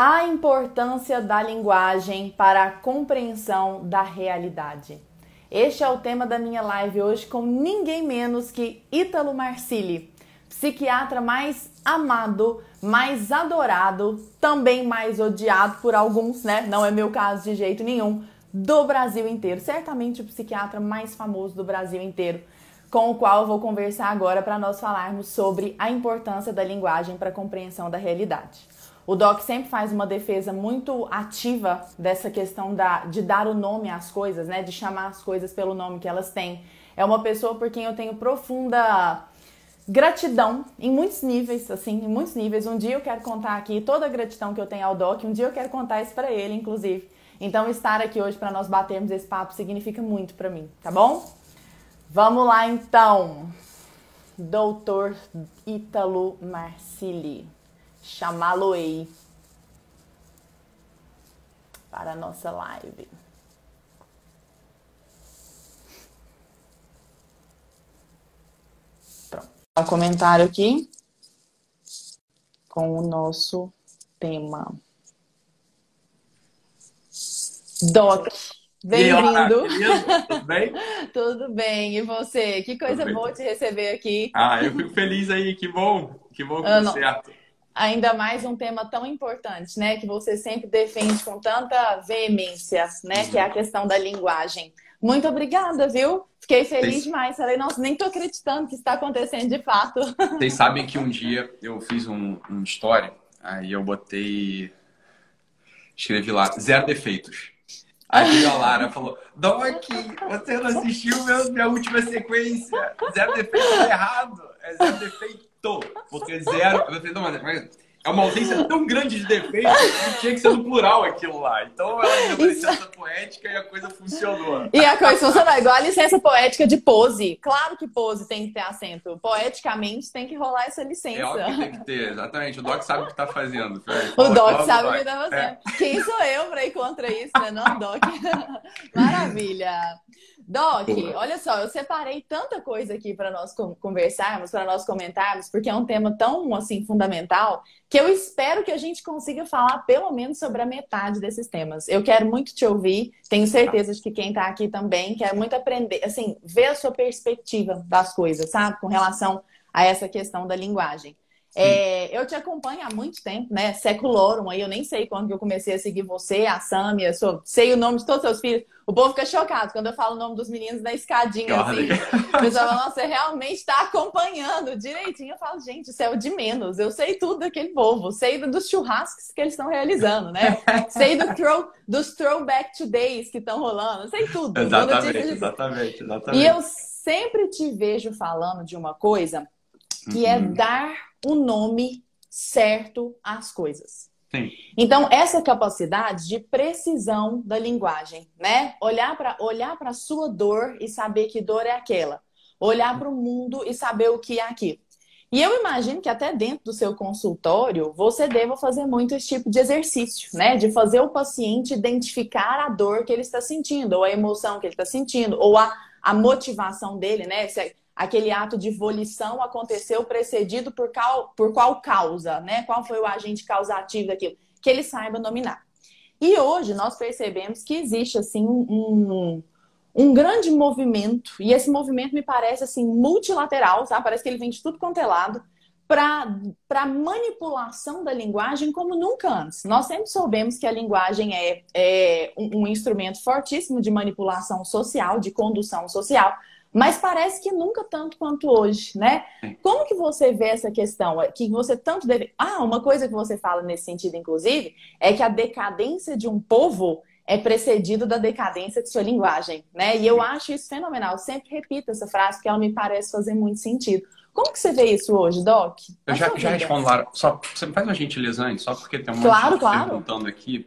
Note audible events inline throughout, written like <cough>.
A importância da linguagem para a compreensão da realidade. Este é o tema da minha live hoje com ninguém menos que Ítalo Marcilli, psiquiatra mais amado, mais adorado, também mais odiado por alguns, né? Não é meu caso de jeito nenhum, do Brasil inteiro. Certamente o psiquiatra mais famoso do Brasil inteiro, com o qual eu vou conversar agora para nós falarmos sobre a importância da linguagem para a compreensão da realidade. O Doc sempre faz uma defesa muito ativa dessa questão da, de dar o nome às coisas, né? De chamar as coisas pelo nome que elas têm. É uma pessoa por quem eu tenho profunda gratidão em muitos níveis, assim, em muitos níveis. Um dia eu quero contar aqui toda a gratidão que eu tenho ao Doc, um dia eu quero contar isso para ele, inclusive. Então, estar aqui hoje para nós batermos esse papo significa muito para mim, tá bom? Vamos lá então. Doutor Ítalo Marcilli chamá-lo-ei para a nossa live. Pronto. Um comentário aqui com o nosso tema. Doc, bem-vindo. Tudo bem? <laughs> Tudo bem. E você? Que coisa boa te receber aqui. Ah, eu fico feliz aí. Que bom. Que bom que deu certo ainda mais um tema tão importante, né, que você sempre defende com tanta veemência, né, que é a questão da linguagem. Muito obrigada, viu? Fiquei feliz demais. Falei, nossa, nem tô acreditando que está acontecendo de fato. <laughs> Vocês sabem que um dia eu fiz um, um story, aí eu botei. Escrevi lá, zero defeitos. Aí a Lara falou: Doc, você não assistiu meu, minha última sequência. Zero defeito é errado. É zero defeito porque zero. Eu falei, não, mas é uma ausência tão grande de defeitos que tinha que ser no plural aquilo lá. Então ela parecia essa poética e a coisa funcionou. E a coisa funcionou, igual a licença poética de pose. Claro que pose tem que ter acento. Poeticamente tem que rolar essa licença. É óbvio que tem que ter, exatamente. O Doc sabe o que está fazendo. o Doc sabe o que está fazendo. É. Quem sou eu para ir contra isso, né? Não, Doc. <laughs> Maravilha. Doc, olha só, eu separei tanta coisa aqui para nós conversarmos, para nós comentarmos, porque é um tema tão assim fundamental que eu espero que a gente consiga falar pelo menos sobre a metade desses temas. Eu quero muito te ouvir, tenho certeza de que quem está aqui também quer muito aprender, assim, ver a sua perspectiva das coisas, sabe, com relação a essa questão da linguagem. É, eu te acompanho há muito tempo, né? Seculorum, aí eu nem sei quando que eu comecei a seguir você, a Samia, sou, sei o nome de todos os seus filhos. O povo fica chocado quando eu falo o nome dos meninos na escadinha, assim. O pessoal fala, nossa, você realmente está acompanhando direitinho. Eu falo, gente, isso é o de menos. Eu sei tudo daquele povo, sei dos churrascos que eles estão realizando, né? sei do throw, dos throwback todays que estão rolando, sei tudo. Exatamente, exatamente, exatamente. E eu sempre te vejo falando de uma coisa que é uhum. é dar o nome certo às coisas. Sim. Então, essa capacidade de precisão da linguagem, né? Olhar para olhar a sua dor e saber que dor é aquela. Olhar para o mundo e saber o que é aquilo. E eu imagino que até dentro do seu consultório você deva fazer muito esse tipo de exercício, né? De fazer o paciente identificar a dor que ele está sentindo, ou a emoção que ele está sentindo, ou a, a motivação dele, né? Se, aquele ato de volição aconteceu precedido por qual, por qual causa, né? Qual foi o agente causativo daquilo? Que ele saiba nominar. E hoje nós percebemos que existe assim um, um grande movimento, e esse movimento me parece assim multilateral, tá? Parece que ele vem de tudo quanto é lado, para manipulação da linguagem como nunca antes. Nós sempre soubemos que a linguagem é, é um, um instrumento fortíssimo de manipulação social, de condução social, mas parece que nunca tanto quanto hoje, né? Como que você vê essa questão? É que você tanto deve. Ah, uma coisa que você fala nesse sentido, inclusive, é que a decadência de um povo é precedido da decadência de sua linguagem, né? E eu acho isso fenomenal. Eu sempre repito essa frase porque ela me parece fazer muito sentido. Como que você vê isso hoje, Doc? Eu já, já respondo, Lara. Só, você me faz uma gentileza antes, só porque tem um claro, monte claro. perguntando aqui.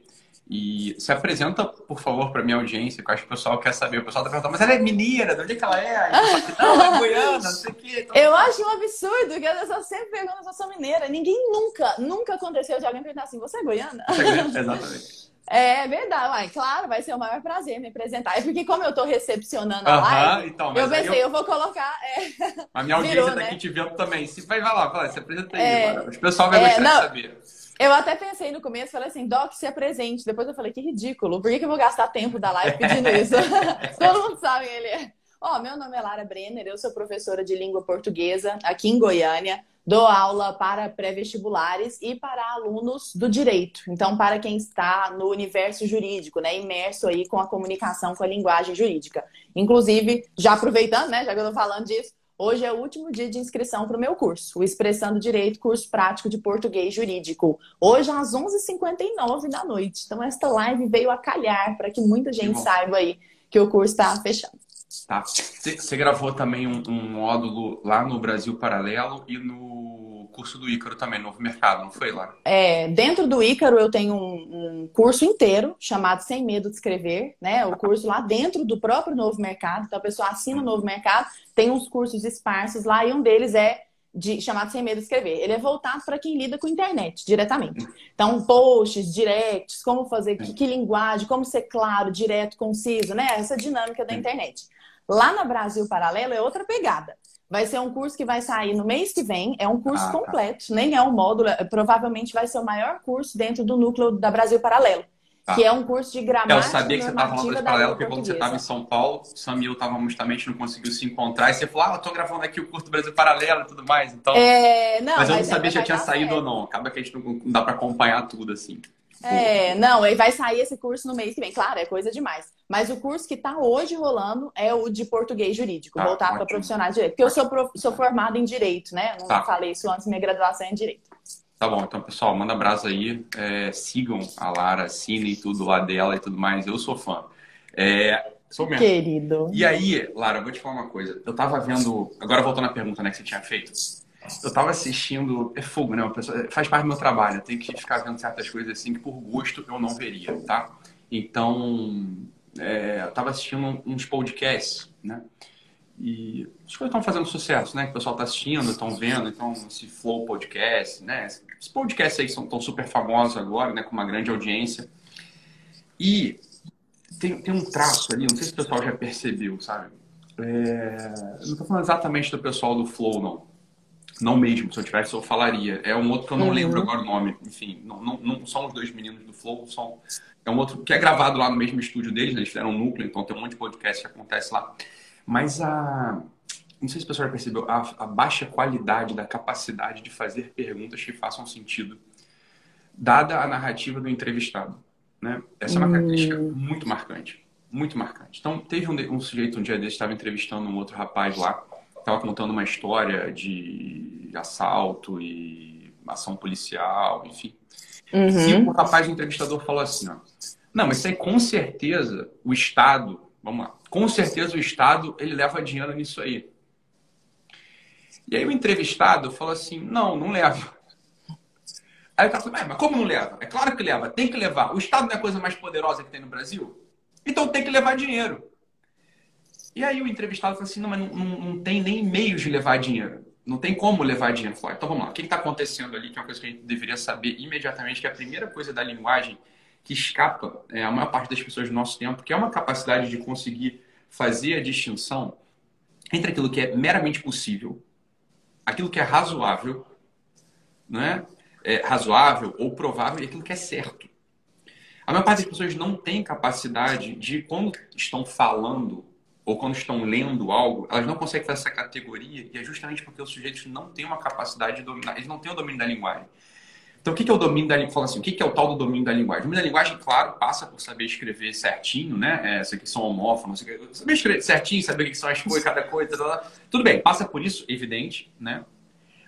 E se apresenta, por favor, para minha audiência, que eu acho que o pessoal quer saber. O pessoal tá perguntando, mas ela é mineira, de onde é que ela é? não, ela é goiana, não sei o quê. Então... Eu acho um absurdo, que as pessoas sempre perguntam se eu sou mineira. Ninguém nunca, nunca aconteceu de alguém perguntar assim, você é goiana? Você é goiana, exatamente. <laughs> É verdade, Uai, claro, vai ser o maior prazer me apresentar. É porque como eu tô recepcionando a live, então, eu pensei, eu... eu... vou colocar... É... A minha <laughs> audiência Virou, tá aqui né? te vendo também. Se vai, vai lá, vai lá, se apresenta aí, é... o pessoal vai é, gostar não... de saber. Eu até pensei no começo, falei assim, Doc, se apresente. Depois eu falei, que ridículo, por que, que eu vou gastar tempo da live pedindo isso? <laughs> Todo mundo sabe ele é. Ó, meu nome é Lara Brenner, eu sou professora de língua portuguesa aqui em Goiânia. Dou aula para pré-vestibulares e para alunos do direito. Então, para quem está no universo jurídico, né, imerso aí com a comunicação, com a linguagem jurídica. Inclusive, já aproveitando, né, já que eu estou falando disso, Hoje é o último dia de inscrição para o meu curso, o Expressando Direito, curso prático de português jurídico. Hoje às 11h59 da noite. Então, esta live veio a calhar para que muita gente saiba aí que o curso está fechando. Tá. Você gravou também um, um módulo lá no Brasil Paralelo e no curso do Ícaro também, Novo Mercado, não foi lá? É, dentro do Ícaro eu tenho um, um, curso inteiro chamado Sem Medo de Escrever, né? O curso lá dentro do próprio Novo Mercado. Então a pessoa assina o Novo Mercado, tem uns cursos esparsos lá e um deles é de, chamado Sem Medo de Escrever. Ele é voltado para quem lida com internet diretamente. Então, posts, directs, como fazer, que, que, linguagem, como ser claro, direto, conciso, né? Essa dinâmica da internet. Lá no Brasil Paralelo é outra pegada. Vai ser um curso que vai sair no mês que vem. É um curso ah, tá. completo, tá. nem é um módulo. É, provavelmente vai ser o maior curso dentro do núcleo da Brasil Paralelo. Tá. Que é um curso de gramática. Eu sabia que você estava falando Brasil Paralelo, porque quando você estava em São Paulo, o Sam e eu estávamos justamente não conseguiu se encontrar. E você falou, ah, eu estou gravando aqui o curso do Brasil Paralelo e tudo mais. Então... É... Não, mas eu não sabia se já tinha saído certo. ou não. Acaba que a gente não, não dá para acompanhar tudo assim. É, não, aí vai sair esse curso no mês que vem. Claro, é coisa demais. Mas o curso que está hoje rolando é o de português jurídico, tá, voltado para profissionais de direito. Porque eu sou, prof... sou formada em direito, né? Não tá. falei isso antes, minha graduação é em direito. Tá bom, então pessoal, manda abraço aí. É, sigam a Lara, assinem tudo lá dela e tudo mais. Eu sou fã. É, sou mesmo. Querido. E aí, Lara, eu vou te falar uma coisa. Eu tava vendo. Agora voltando à pergunta né, que você tinha feito. Eu tava assistindo. É fogo, né? Faz parte do meu trabalho. Eu tenho que ficar vendo certas coisas assim que por gosto eu não veria, tá? Então, é, eu tava assistindo uns podcasts, né? E as coisas estão fazendo sucesso, né? Que o pessoal está assistindo, estão vendo. Então, esse Flow Podcast, né? Esses podcasts aí são tão super famosos agora, né? Com uma grande audiência. E tem, tem um traço ali, não sei se o pessoal já percebeu, sabe? É, não estou falando exatamente do pessoal do Flow, não. Não mesmo, se eu tivesse eu falaria. É um outro que eu não uhum. lembro agora o nome. Enfim, não, não, não, são os dois meninos do Flow, são, é um outro que é gravado lá no mesmo estúdio deles, né? eles fizeram um núcleo, então tem um monte de podcast que acontece lá. Mas a. Não sei se o pessoal já percebeu, a, a baixa qualidade da capacidade de fazer perguntas que façam sentido, dada a narrativa do entrevistado. Né? Essa é uma característica hum. muito marcante. Muito marcante. Então, teve um, um sujeito um dia desse, estava entrevistando um outro rapaz lá, estava contando uma história de assalto e ação policial, enfim. Uhum. E o rapaz o entrevistador falou assim, ó, não, mas isso aí com certeza o Estado, vamos lá, com certeza o Estado ele leva dinheiro nisso aí. E aí o entrevistado falou assim, não, não leva. Aí o cara falou, mas como não leva? É claro que leva, tem que levar. O Estado não é a coisa mais poderosa que tem no Brasil? Então tem que levar dinheiro. E aí o entrevistado falou assim, não, mas não, não, não tem nem meios de levar dinheiro. Não tem como levar dinheiro. Falei, então vamos lá, o que está acontecendo ali, que é uma coisa que a gente deveria saber imediatamente, que é a primeira coisa da linguagem que escapa é, a maior parte das pessoas do nosso tempo, que é uma capacidade de conseguir fazer a distinção entre aquilo que é meramente possível, aquilo que é razoável, né? É razoável ou provável e aquilo que é certo. A maior parte das pessoas não tem capacidade de, quando estão falando ou quando estão lendo algo, elas não conseguem fazer essa categoria e é justamente porque os sujeitos não têm uma capacidade de dominar, eles não têm o domínio da linguagem. Então, o que é o domínio da linguagem? assim, o que é o tal do domínio da linguagem? O domínio da linguagem, claro, passa por saber escrever certinho, né? É, que são homófonos, saber escrever certinho, saber o que são as coisas, cada coisa, tudo bem, passa por isso, evidente, né?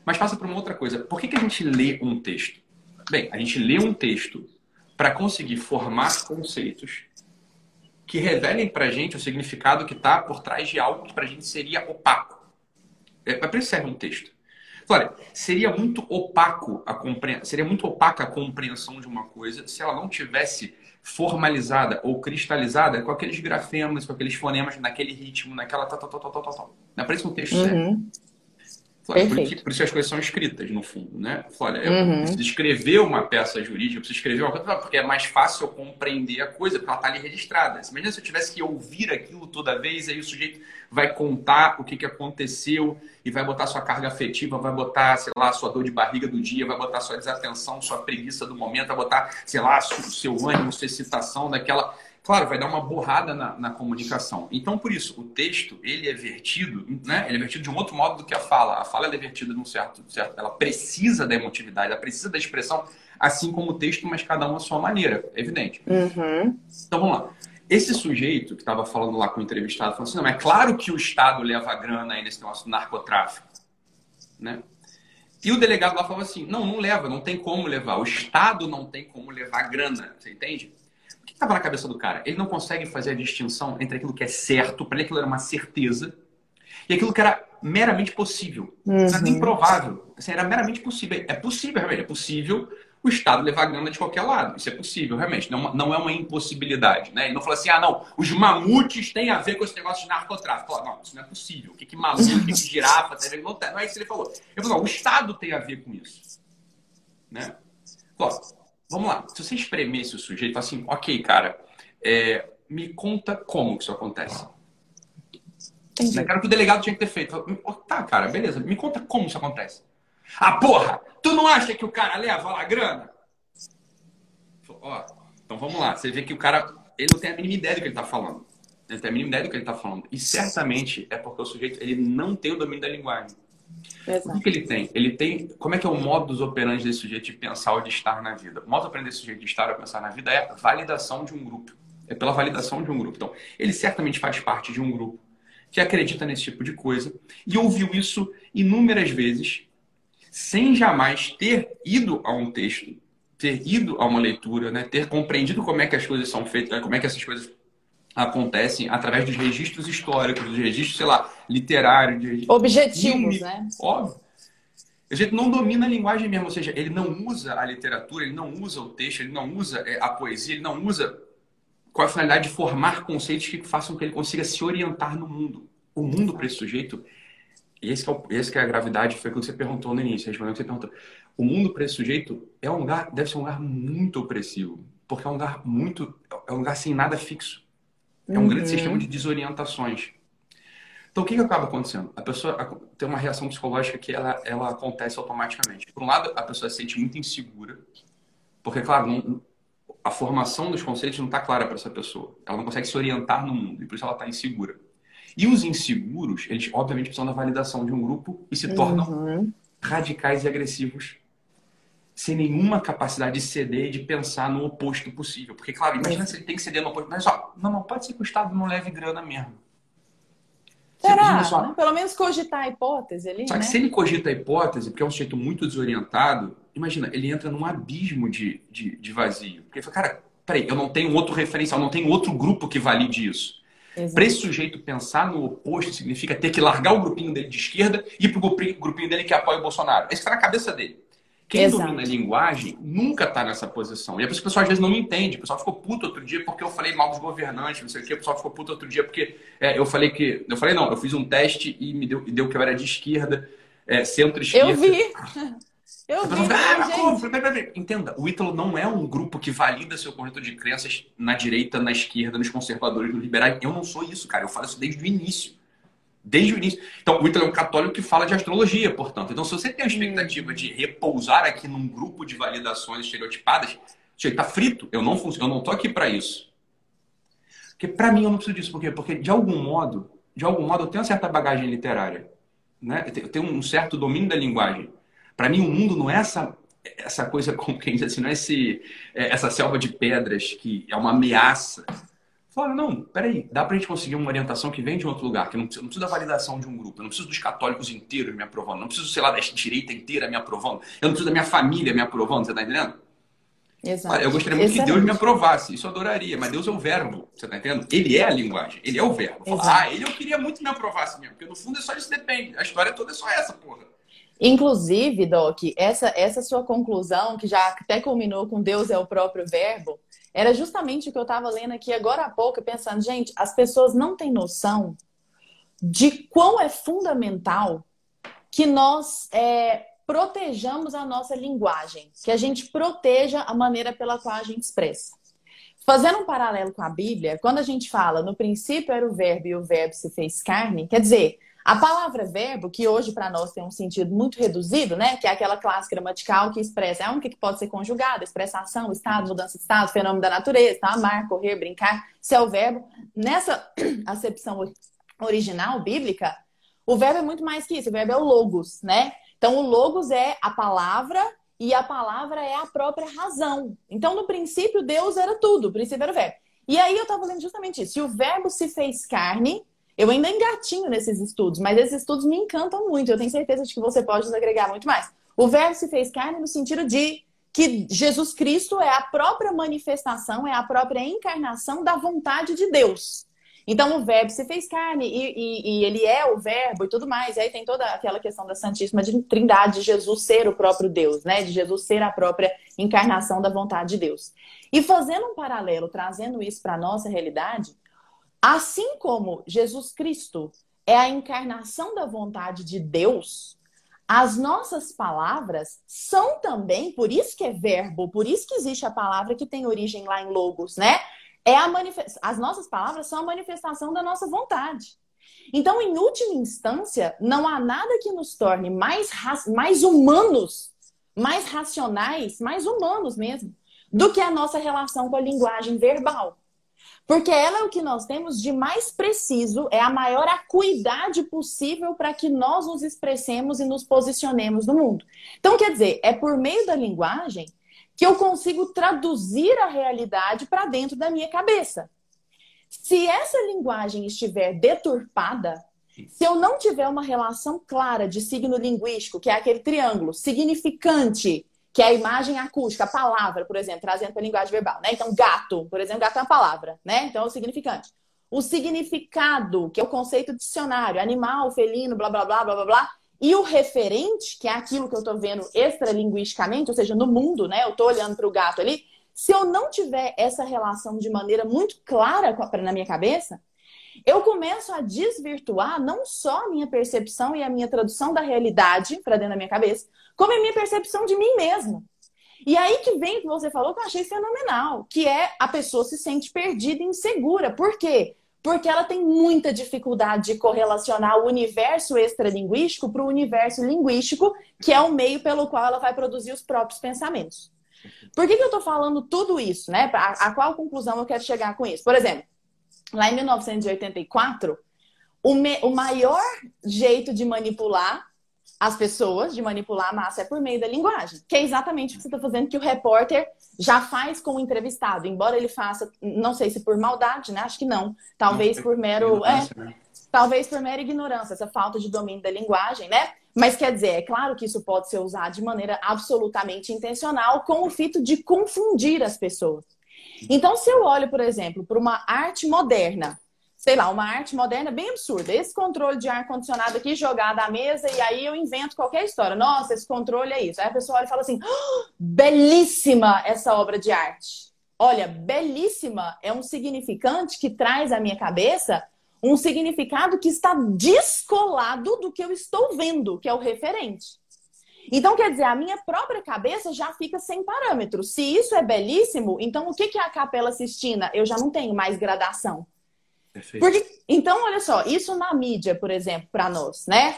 Mas passa por uma outra coisa. Por que, que a gente lê um texto? Bem, a gente lê um texto para conseguir formar conceitos que revelem para a gente o significado que está por trás de algo que para a gente seria opaco. É serve um texto. Olha, seria muito opaco a compre... seria muito opaca a compreensão de uma coisa se ela não tivesse formalizada ou cristalizada com aqueles grafemas, com aqueles fonemas, naquele ritmo, naquela tal, tal, tal, tal, tal, tal. Não é para isso que um texto uhum. Por, isso, por isso as coisas são escritas, no fundo, né? Olha, eu uhum. preciso escrever uma peça jurídica, eu preciso escrever uma coisa, porque é mais fácil eu compreender a coisa, porque ela está ali registrada. Imagina se eu tivesse que ouvir aquilo toda vez, aí o sujeito vai contar o que, que aconteceu e vai botar sua carga afetiva, vai botar, sei lá, sua dor de barriga do dia, vai botar sua desatenção, sua preguiça do momento, vai botar, sei lá, o seu ânimo, sua excitação daquela claro, vai dar uma borrada na, na, comunicação. Então, por isso, o texto, ele é vertido, né? Ele é vertido de um outro modo do que a fala. A fala é vertida de um certo, certo... Ela precisa da emotividade, ela precisa da expressão, assim como o texto, mas cada um à sua maneira, é evidente. Uhum. Então, vamos lá. Esse sujeito que estava falando lá com o entrevistado, falou assim, não, é claro que o Estado leva a grana aí nesse negócio do narcotráfico, né? E o delegado lá falou assim, não, não leva, não tem como levar. O Estado não tem como levar grana, você entende? Que estava na cabeça do cara? Ele não consegue fazer a distinção entre aquilo que é certo, para ele aquilo era uma certeza, e aquilo que era meramente possível. Uhum. Não era nem provável. Assim, era meramente possível. É possível, realmente. É possível o Estado levar grana de qualquer lado. Isso é possível, realmente. Não, não é uma impossibilidade. Né? Ele não falou assim, ah, não, os mamutes têm a ver com esse negócio de narcotráfico. Falou, não, isso não é possível. O que, que mamute, o que, que girafa tem ver com... Não é isso que ele falou. Ele falou, não, o Estado tem a ver com isso. Né? Falou, Vamos lá. Se você espremesse o sujeito e assim, ok, cara, é, me conta como que isso acontece. Entendi. Né, cara, que o delegado tinha que ter feito. Tá, cara, beleza. Me conta como isso acontece. Ah, porra! Tu não acha que o cara leva lá grana? Ó, então vamos lá. Você vê que o cara, ele não tem a mínima ideia do que ele tá falando. Ele tem a mínima ideia do que ele tá falando. E certamente é porque o sujeito, ele não tem o domínio da linguagem. Exato. O que, ele tem? Ele tem. Como é que é o modus operandi desse sujeito de pensar ou de estar na vida? O modus operandi desse sujeito de estar ou pensar na vida é a validação de um grupo. É pela validação de um grupo. Então, ele certamente faz parte de um grupo que acredita nesse tipo de coisa e ouviu isso inúmeras vezes sem jamais ter ido a um texto, ter ido a uma leitura, né? ter compreendido como é que as coisas são feitas, como é que essas coisas acontecem através dos registros históricos, dos registros, sei lá, literários. Objetivos, né? Óbvio. A gente não domina a linguagem mesmo, ou seja, ele não usa a literatura, ele não usa o texto, ele não usa é, a poesia, ele não usa com a finalidade de formar conceitos que façam com que ele consiga se orientar no mundo. O mundo para esse sujeito, e esse, é, esse que é a gravidade, foi quando você perguntou no início, respondendo que você perguntou. O mundo para esse sujeito é um lugar, deve ser um lugar muito opressivo, porque é um lugar muito, é um lugar sem nada fixo. É um uhum. grande sistema de desorientações. Então, o que, que acaba acontecendo? A pessoa tem uma reação psicológica que ela, ela acontece automaticamente. Por um lado, a pessoa se sente muito insegura, porque, claro, não, a formação dos conceitos não está clara para essa pessoa. Ela não consegue se orientar no mundo, e por isso ela está insegura. E os inseguros, eles obviamente precisam da validação de um grupo e se tornam uhum. radicais e agressivos sem nenhuma capacidade de ceder e de pensar no oposto possível. Porque, claro, imagina se ele tem que ceder no oposto. Mas, ó, não, não, pode ser que o Estado não leve grana mesmo. Será? Só... Né? Pelo menos cogitar a hipótese ali, Só que né? se ele cogita a hipótese, porque é um sujeito muito desorientado, imagina, ele entra num abismo de, de, de vazio. Porque ele fala, cara, peraí, eu não tenho outro referencial, não tenho outro grupo que valide isso. Para esse sujeito pensar no oposto significa ter que largar o grupinho dele de esquerda e ir para o grupinho dele que apoia o Bolsonaro. Isso está na cabeça dele. Quem Exato. domina a linguagem nunca está nessa posição. E é por isso que o pessoal às vezes não me entende. O pessoal ficou puto outro dia porque eu falei mal dos governantes, não sei o quê. O pessoal ficou puto outro dia porque é, eu falei que. Eu falei, não, eu fiz um teste e me deu, e deu que eu era de esquerda, é, centro-esquerda. Eu vi! Eu vi, ah, Entenda, o Ítalo não é um grupo que valida seu conjunto de crenças na direita, na esquerda, nos conservadores, nos liberais. Eu não sou isso, cara. Eu falo isso desde o início. Desde o início. Então, o Ítalo é um católico que fala de astrologia, portanto. Então, se você tem a expectativa de repousar aqui num grupo de validações estereotipadas, você está frito. Eu não funciono, eu não tô aqui para isso. Porque para mim eu não preciso disso. Por quê? Porque de algum modo, de algum modo eu tenho uma certa bagagem literária, né? Eu tenho um certo domínio da linguagem. Para mim o mundo não é essa essa coisa <laughs> como quem diz assim, não é esse, é, essa selva de pedras que é uma ameaça Falaram, não, peraí, dá pra gente conseguir uma orientação que vem de outro lugar, que eu não preciso, não preciso da validação de um grupo, eu não preciso dos católicos inteiros me aprovando, não preciso, sei lá, da direita inteira me aprovando, eu não preciso da minha família me aprovando, você tá entendendo? Exato. Eu gostaria muito que Deus me aprovasse, isso eu adoraria, mas Deus é o verbo, você tá entendendo? Ele é a linguagem, ele é o verbo. Fala, ah, ele eu queria muito me aprovasse mesmo, porque no fundo é só isso depende, a história toda é só essa, porra. Inclusive, Doc, essa, essa sua conclusão, que já até culminou com Deus é o próprio verbo, era justamente o que eu estava lendo aqui agora há pouco, pensando, gente, as pessoas não têm noção de quão é fundamental que nós é, protejamos a nossa linguagem, que a gente proteja a maneira pela qual a gente expressa. Fazendo um paralelo com a Bíblia, quando a gente fala no princípio era o verbo e o verbo se fez carne, quer dizer, a palavra verbo, que hoje para nós tem um sentido muito reduzido, né? Que é aquela classe gramatical que expressa, é a única que pode ser conjugada, expressa ação, estado, mudança de estado, fenômeno da natureza, tá? amar, correr, brincar, se é o verbo. Nessa <clears throat> acepção original bíblica, o verbo é muito mais que isso, o verbo é o logos, né? Então, o logos é a palavra e a palavra é a própria razão. Então, no princípio, Deus era tudo, o princípio era o verbo. E aí eu estava lendo justamente isso. Se o verbo se fez carne, eu ainda engatinho nesses estudos, mas esses estudos me encantam muito. Eu tenho certeza de que você pode nos agregar muito mais. O verbo se fez carne no sentido de que Jesus Cristo é a própria manifestação, é a própria encarnação da vontade de Deus. Então o verbo se fez carne e, e, e, ele é o verbo e tudo mais. E aí tem toda aquela questão da Santíssima Trindade, de Jesus ser o próprio Deus, né? De Jesus ser a própria encarnação da vontade de Deus. E fazendo um paralelo, trazendo isso para a nossa realidade, assim como Jesus Cristo é a encarnação da vontade de Deus, as nossas palavras são também, por isso que é verbo, por isso que existe a palavra que tem origem lá em Logos, né? é a as nossas palavras são a manifestação da nossa vontade. Então, em última instância, não há nada que nos torne mais, mais humanos, mais racionais, mais humanos mesmo, do que a nossa relação com a linguagem verbal. Porque ela é o que nós temos de mais preciso, é a maior acuidade possível para que nós nos expressemos e nos posicionemos no mundo. Então, quer dizer, é por meio da linguagem que eu consigo traduzir a realidade para dentro da minha cabeça. Se essa linguagem estiver deturpada, se eu não tiver uma relação clara de signo linguístico, que é aquele triângulo significante, que é a imagem acústica, a palavra, por exemplo, trazendo para a linguagem verbal, né? Então, gato, por exemplo, gato é uma palavra, né? Então, é o significante. O significado, que é o conceito dicionário, animal, felino, blá, blá, blá, blá, blá, blá, e o referente, que é aquilo que eu estou vendo extralinguisticamente, ou seja, no mundo, né? Eu estou olhando para o gato ali. Se eu não tiver essa relação de maneira muito clara na minha cabeça, eu começo a desvirtuar não só a minha percepção e a minha tradução da realidade para dentro da minha cabeça, como a minha percepção de mim mesmo. E aí que vem o que você falou que eu achei fenomenal, que é a pessoa se sente perdida e insegura. Por quê? porque ela tem muita dificuldade de correlacionar o universo extralinguístico para o universo linguístico, que é o meio pelo qual ela vai produzir os próprios pensamentos. Por que, que eu estou falando tudo isso, né? A, a, qual conclusão eu quero chegar com isso? Por exemplo, lá em 1984, o, me, o maior jeito de manipular as pessoas, de manipular a massa, é por meio da linguagem, que é exatamente o que você está fazendo, que o repórter já faz com o entrevistado, embora ele faça, não sei se por maldade, né? Acho que não. Talvez por mero. É, né? talvez por mera ignorância, essa falta de domínio da linguagem, né? Mas quer dizer, é claro que isso pode ser usado de maneira absolutamente intencional, com o fito de confundir as pessoas. Então, se eu olho, por exemplo, para uma arte moderna, sei lá, uma arte moderna bem absurda. Esse controle de ar-condicionado aqui jogado à mesa e aí eu invento qualquer história. Nossa, esse controle é isso. Aí a pessoa olha e fala assim: oh, belíssima essa obra de arte. Olha, belíssima é um significante que traz à minha cabeça um significado que está descolado do que eu estou vendo, que é o referente. Então, quer dizer, a minha própria cabeça já fica sem parâmetros. Se isso é belíssimo, então o que é a Capela Sistina? Eu já não tenho mais gradação. Perfeito. Porque, então, olha só, isso na mídia, por exemplo, para nós, né?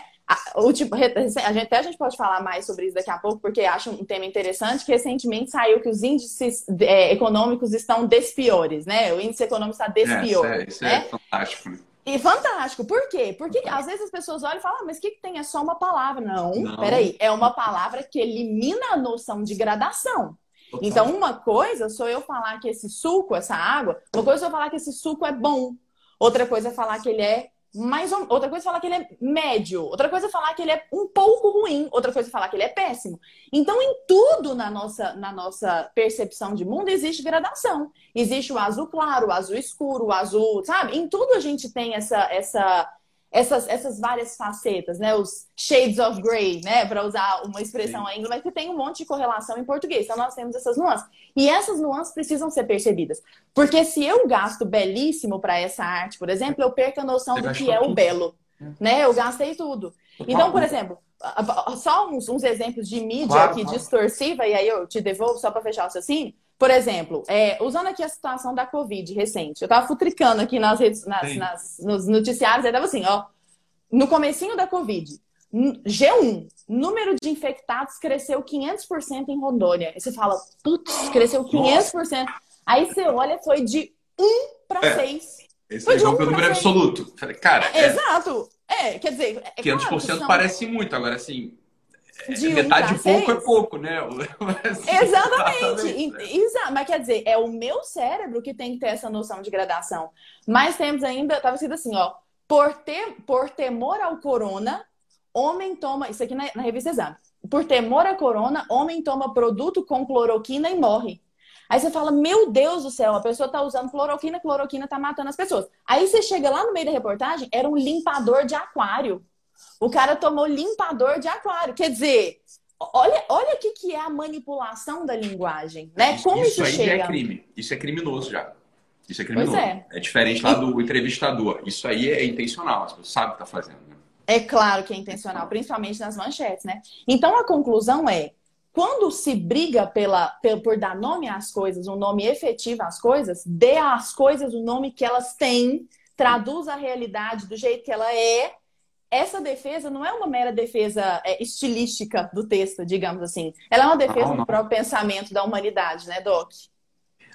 O tipo, <laughs> a gente, até a gente pode falar mais sobre isso daqui a pouco, porque acho um tema interessante, que recentemente saiu que os índices é, econômicos estão despiores, né? O índice econômico está despior. É, isso, é, né? é fantástico. Né? E fantástico. Por quê? Porque às vezes as pessoas olham e falam, ah, mas o que, que tem? É só uma palavra. Não, Não, peraí. É uma palavra que elimina a noção de gradação. Total. Então, uma coisa sou eu falar que esse suco, essa água, uma coisa é eu falar que esse suco é bom. Outra coisa é falar que ele é mais ou... outra coisa é falar que ele é médio, outra coisa é falar que ele é um pouco ruim, outra coisa é falar que ele é péssimo. Então, em tudo na nossa, na nossa percepção de mundo existe gradação. Existe o azul claro, o azul escuro, o azul, sabe? Em tudo a gente tem essa essa essas, essas várias facetas, né? Os shades of grey, né? Para usar uma expressão ainda, mas que tem um monte de correlação em português. Então, nós temos essas nuances. E essas nuances precisam ser percebidas. Porque se eu gasto belíssimo para essa arte, por exemplo, eu perco a noção Você do que é tudo. o belo. É. Né? Eu gastei tudo. Então, por exemplo, só uns, uns exemplos de mídia claro, que claro. distorsiva, e aí eu te devolvo só para fechar o assim. Por exemplo, é, usando aqui a situação da Covid recente, eu tava futricando aqui nas redes, nas, nas, nos noticiários, aí tava assim, ó, no comecinho da Covid, G1, número de infectados cresceu 500% em Rondônia. Aí você fala, putz, cresceu 500%. Nossa. Aí você olha, foi de 1 para é. 6. Esse foi é um número absoluto. Cara, é, Exato. É, quer dizer... É 500% claro, são... parece muito, agora assim... É, de metade de pouco é pouco, né? <laughs> Assim, exatamente. <laughs> Mas quer dizer, é o meu cérebro que tem que ter essa noção de gradação. Mais temos ainda, estava escrito assim, ó. Por, ter, por temor ao corona, homem toma. Isso aqui na, na revista Exame. Por temor à corona, homem toma produto com cloroquina e morre. Aí você fala, meu Deus do céu, a pessoa tá usando cloroquina, cloroquina tá matando as pessoas. Aí você chega lá no meio da reportagem, era um limpador de aquário. O cara tomou limpador de aquário. Quer dizer, olha, olha o que, que é a manipulação da linguagem, né? Como isso, isso aí chega? é crime. Isso é criminoso já. Isso é criminoso. É. é. diferente lá do entrevistador. Isso aí é intencional, as pessoas sabem o que tá fazendo. Né? É claro que é intencional, principalmente nas manchetes, né? Então a conclusão é: quando se briga pela, por dar nome às coisas, um nome efetivo às coisas, dê às coisas o nome que elas têm, traduz a realidade do jeito que ela é. Essa defesa não é uma mera defesa é, estilística do texto, digamos assim. Ela é uma defesa não, não. do próprio pensamento da humanidade, né, Doc?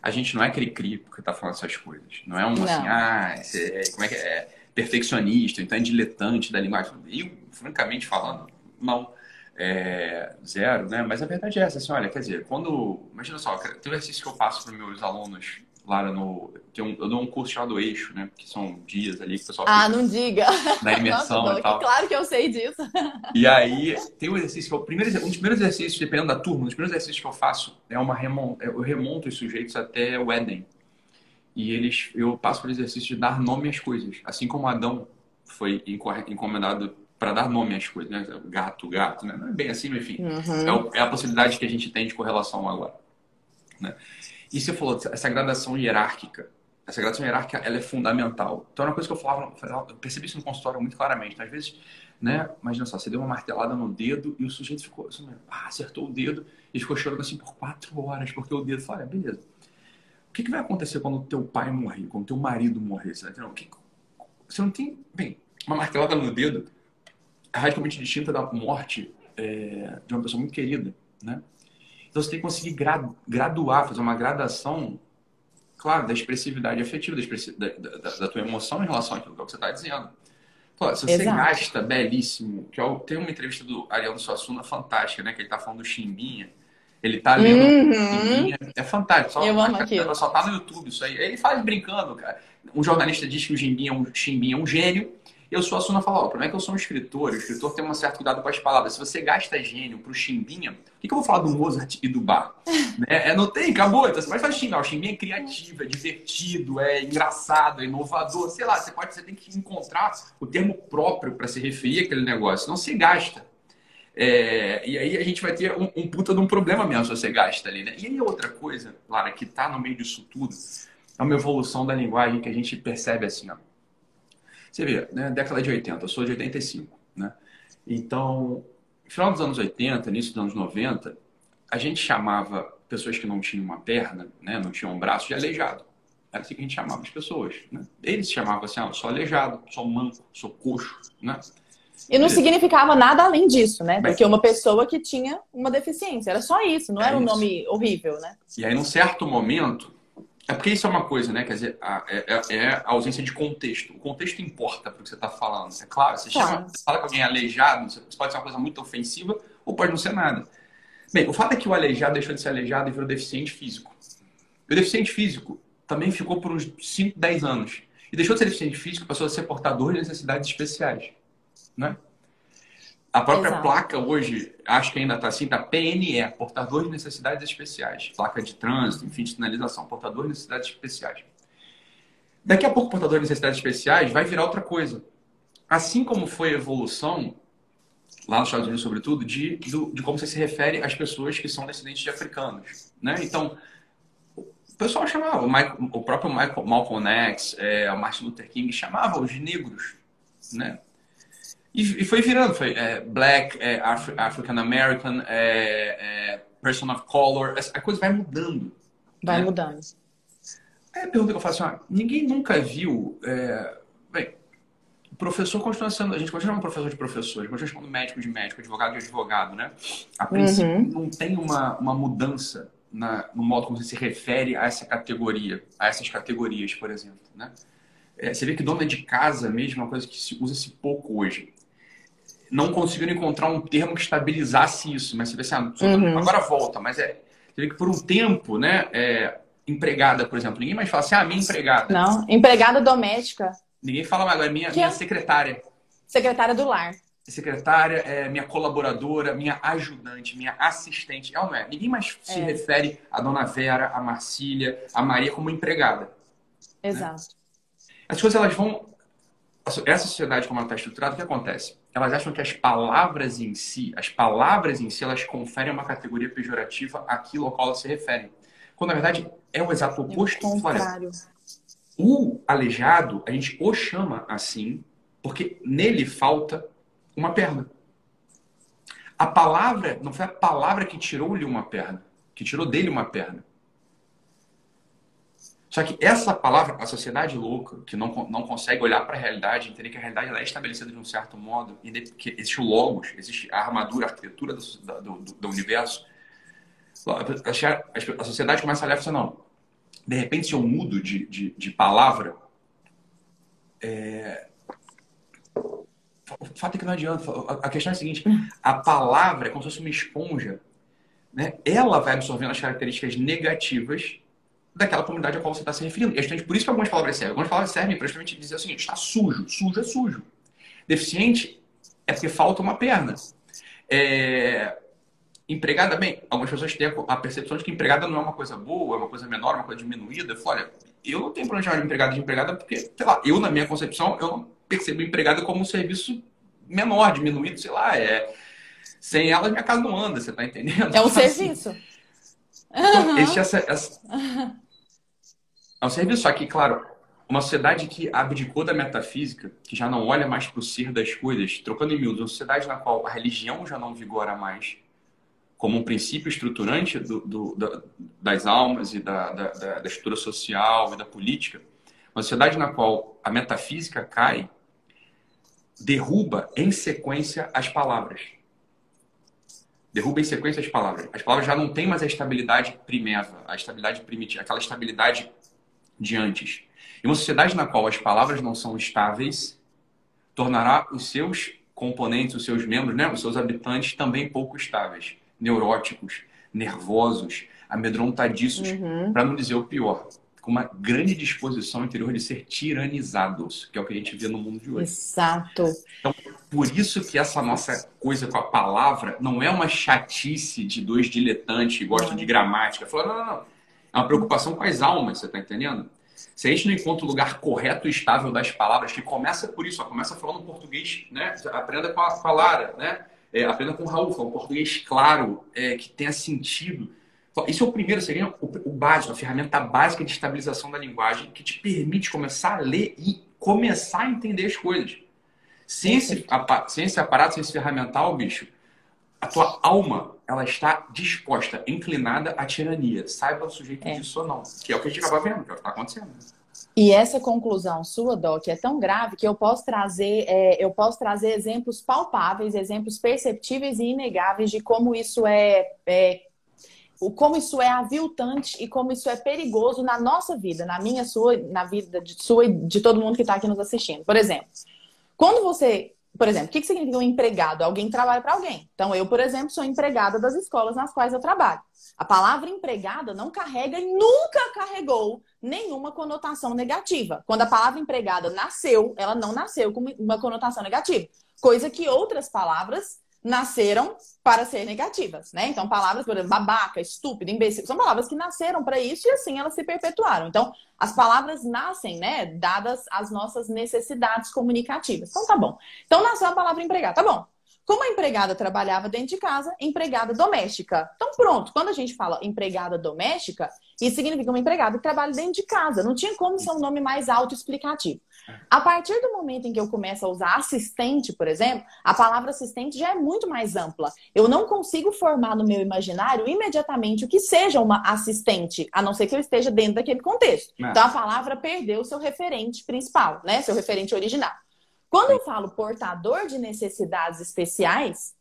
A gente não é cri-cri porque tá falando essas coisas. Não é um assim, ah, é, como é que é? perfeccionista, então é diletante da linguagem. Eu, francamente falando, não. É, zero, né? Mas a verdade é essa, assim, olha, quer dizer, quando. Imagina só, tem um exercício que eu faço para meus alunos lá no. Tem um, eu dou um curso chamado Eixo, né? Que são dias ali que o pessoal. Ah, não diga! Na imersão <laughs> Nossa, e tal. Claro que eu sei disso. E aí, tem um exercício que é o primeiro, um dos primeiros exercícios, dependendo da turma, um dos primeiros exercícios que eu faço é uma remon, eu remonto os sujeitos até o Éden. E eles, eu passo pelo exercício de dar nome às coisas. Assim como Adão foi encomendado para dar nome às coisas, né? Gato, gato, né? Não é bem assim, mas enfim. Uhum. É, é, a possibilidade que a gente tem de correlação agora. Né? E você falou, essa gradação hierárquica. Essa gradação hierárquica, ela é fundamental. Então, é uma coisa que eu falava, eu percebi isso no consultório muito claramente. Às vezes, né? Imagina só, você deu uma martelada no dedo e o sujeito ficou, assim, ah, acertou o dedo e ficou chorando assim por quatro horas, porque o dedo, fala, beleza o que, que, vai acontecer quando teu pai morrer, quando teu marido morrer? Você, não, que, você não tem. Bem, uma martelada no dedo é radicalmente distinta da morte é, de uma pessoa muito querida, né? Então você tem que conseguir graduar, fazer uma gradação, claro, da expressividade afetiva, da, da, da, da tua emoção em relação àquilo que você está dizendo. Pô, se você Exato. gasta belíssimo, que é tem uma entrevista do Ariano Suassuna fantástica, né? Que ele está falando do Chimbinha ele tá lendo uhum. é fantástico. Só, Eu amo aquilo. Só tá no YouTube isso aí. Ele faz brincando, cara. Um jornalista diz que o Jimbinha é um, Chimbinha é um gênio. Eu sou a Suna fala, ó, o problema é que eu sou um escritor. O escritor tem um certo cuidado com as palavras. Se você gasta gênio pro Chimbinha, o que, que eu vou falar do Mozart e do Bar? <laughs> né? É, não tem, acabou. Então você pode falar xingar. O Chimbinha é criativo, é divertido, é engraçado, é inovador. Sei lá, você pode, você tem que encontrar o termo próprio para se referir àquele negócio. Não se gasta. É, e aí a gente vai ter um, um, puta de um problema mesmo se você gasta ali, né? E aí outra coisa, Lara, que tá no meio disso tudo, é uma evolução da linguagem que a gente percebe assim, ó. Você vê, né? Década de 80, eu sou de 85, né? Então, no final dos anos 80, início dos anos 90, a gente chamava pessoas que não tinham uma perna, né? Não tinham um braço de aleijado. Era assim que a gente chamava as pessoas, né? Eles chamavam assim, ah, eu sou aleijado, sou manco, sou coxo, né? E não significava nada além disso, né? Do que uma pessoa que tinha uma deficiência. Era só isso, não é era um nome horrível, né? E aí, num certo momento. É porque isso é uma coisa, né? Quer dizer, a, é, é, é a ausência de contexto. O contexto importa para o que você está falando. É claro, você, claro. Chama, você fala com alguém aleijado, isso pode ser uma coisa muito ofensiva ou pode não ser nada. Bem, o fato é que o aleijado deixou de ser aleijado e virou deficiente físico. E o deficiente físico também ficou por uns 5, 10 anos. E deixou de ser deficiente físico passou a ser portador de necessidades especiais né? A própria Exato. placa hoje, acho que ainda está assim, da tá PNE, portador de necessidades especiais. Placa de trânsito, enfim, de sinalização, portador de necessidades especiais. Daqui a pouco, portador de necessidades especiais vai virar outra coisa. Assim como foi a evolução, lá nos Estados Unidos, sobretudo, de, do, de como você se refere às pessoas que são descendentes de africanos. Né? Então, o pessoal chamava, o, Michael, o próprio Michael, Malcolm X, é, o Martin Luther King, chamava os negros. Né? E, e foi virando, foi é, black, é, Af African American, é, é, person of color, a coisa vai mudando. Vai né? mudando. É a pergunta que eu faço, assim, ninguém nunca viu. É, bem, o professor continua sendo. A gente continua chamando professor de professor, a gente continua chamando médico de médico, advogado de advogado, né? A princípio, uhum. não tem uma, uma mudança na, no modo como você se refere a essa categoria, a essas categorias, por exemplo, né? É, você vê que dona de casa mesmo é uma coisa que se usa-se pouco hoje. Não conseguiram encontrar um termo que estabilizasse isso, mas você vê assim, ah, uhum. agora volta, mas é. Você vê que por um tempo, né? É, empregada, por exemplo, ninguém mais fala assim, ah, minha empregada. Não, empregada doméstica. Ninguém fala mais, agora minha, minha é? secretária. Secretária do lar. Secretária, é minha colaboradora, minha ajudante, minha assistente. É ou não é? Ninguém mais se é. refere a Dona Vera, a Marcília, a Maria como empregada. Né? Exato. Né? As coisas elas vão. Essa sociedade, como ela está estruturada, o que acontece? Elas acham que as palavras em si, as palavras em si, elas conferem uma categoria pejorativa àquilo ao qual elas se referem. Quando na verdade é o exato oposto. É o contrário. O aleijado, a gente o chama assim, porque nele falta uma perna. A palavra, não foi a palavra que tirou-lhe uma perna, que tirou dele uma perna. Só que essa palavra, a sociedade louca, que não, não consegue olhar para a realidade, entender que a realidade é estabelecida de um certo modo, que existe o logos, existe a armadura, a arquitetura do, do, do universo, a sociedade começa a olhar e fala, não, de repente se eu mudo de, de, de palavra, é... o fato é que não adianta. A questão é a seguinte, a palavra é como se fosse uma esponja, né? ela vai absorvendo as características negativas daquela comunidade a qual você está se referindo. E é por isso que algumas palavras servem. Algumas palavras servem para justamente dizer o seguinte: está sujo. Sujo é sujo. Deficiente é porque falta uma perna. É... Empregada, bem, algumas pessoas têm a percepção de que empregada não é uma coisa boa, é uma coisa menor, uma coisa diminuída. Eu falo, olha, eu não tenho problema de empregada de empregada porque, sei lá, eu, na minha concepção, eu não percebo empregada como um serviço menor, diminuído, sei lá, é... Sem ela, minha casa não anda, você tá entendendo? É um assim, serviço. Então, esse, essa, essa... É um serviço. Só que, claro, uma sociedade que abdicou da metafísica, que já não olha mais para o ser das coisas, trocando em miúdos, uma sociedade na qual a religião já não vigora mais como um princípio estruturante do, do, da, das almas e da, da, da, estrutura social e da política, uma sociedade na qual a metafísica cai, derruba em sequência as palavras derruba em sequência as palavras. As palavras já não têm mais a estabilidade primeva, a estabilidade primitiva, aquela estabilidade de antes. E uma sociedade na qual as palavras não são estáveis tornará os seus componentes, os seus membros, né, os seus habitantes também pouco estáveis, neuróticos, nervosos, amedrontadiços, uhum. para não dizer o pior, com uma grande disposição interior de ser tiranizados, que é o que a gente vê no mundo de hoje. Exato. Então, por isso que essa nossa coisa com a palavra não é uma chatice de dois diletantes que gostam de gramática. Fala, não, não, não. É uma preocupação com as almas, você está entendendo? Se a gente não encontra o lugar correto e estável das palavras, que começa por isso, ó, começa falando português, né? Aprenda com a, com a Lara, né? É, aprenda com o Raul, fala um português claro, é, que tenha sentido. Isso é o primeiro, seria o, básico, a ferramenta básica de estabilização da linguagem que te permite começar a ler e começar a entender as coisas. Sem esse, sem esse aparato, sem esse ferramental, bicho, a tua alma ela está disposta, inclinada à tirania. Saiba o sujeito é. disso ou não. Que é o que a gente acaba vendo, que é o que está acontecendo. E essa conclusão sua, Doc, é tão grave que eu posso trazer, é, eu posso trazer exemplos palpáveis, exemplos perceptíveis e inegáveis de como isso é, é como isso é aviltante e como isso é perigoso na nossa vida, na minha, sua, na vida de sua e de todo mundo que está aqui nos assistindo. Por exemplo, quando você, por exemplo, o que significa um empregado? Alguém que trabalha para alguém. Então, eu, por exemplo, sou empregada das escolas nas quais eu trabalho. A palavra empregada não carrega e nunca carregou nenhuma conotação negativa. Quando a palavra empregada nasceu, ela não nasceu com uma conotação negativa. Coisa que outras palavras nasceram para ser negativas, né? Então, palavras, por exemplo, babaca, estúpido, imbecil, são palavras que nasceram para isso e assim elas se perpetuaram. Então, as palavras nascem, né, dadas as nossas necessidades comunicativas. Então, tá bom. Então, nasceu a palavra empregado, tá bom. Como a empregada trabalhava dentro de casa, empregada doméstica. Então, pronto, quando a gente fala empregada doméstica, isso significa uma empregada que trabalha dentro de casa. Não tinha como ser um nome mais autoexplicativo. A partir do momento em que eu começo a usar assistente, por exemplo, a palavra assistente já é muito mais ampla. Eu não consigo formar no meu imaginário imediatamente o que seja uma assistente, a não ser que eu esteja dentro daquele contexto. É. Então a palavra perdeu o seu referente principal, né? Seu referente original. Quando eu falo portador de necessidades especiais,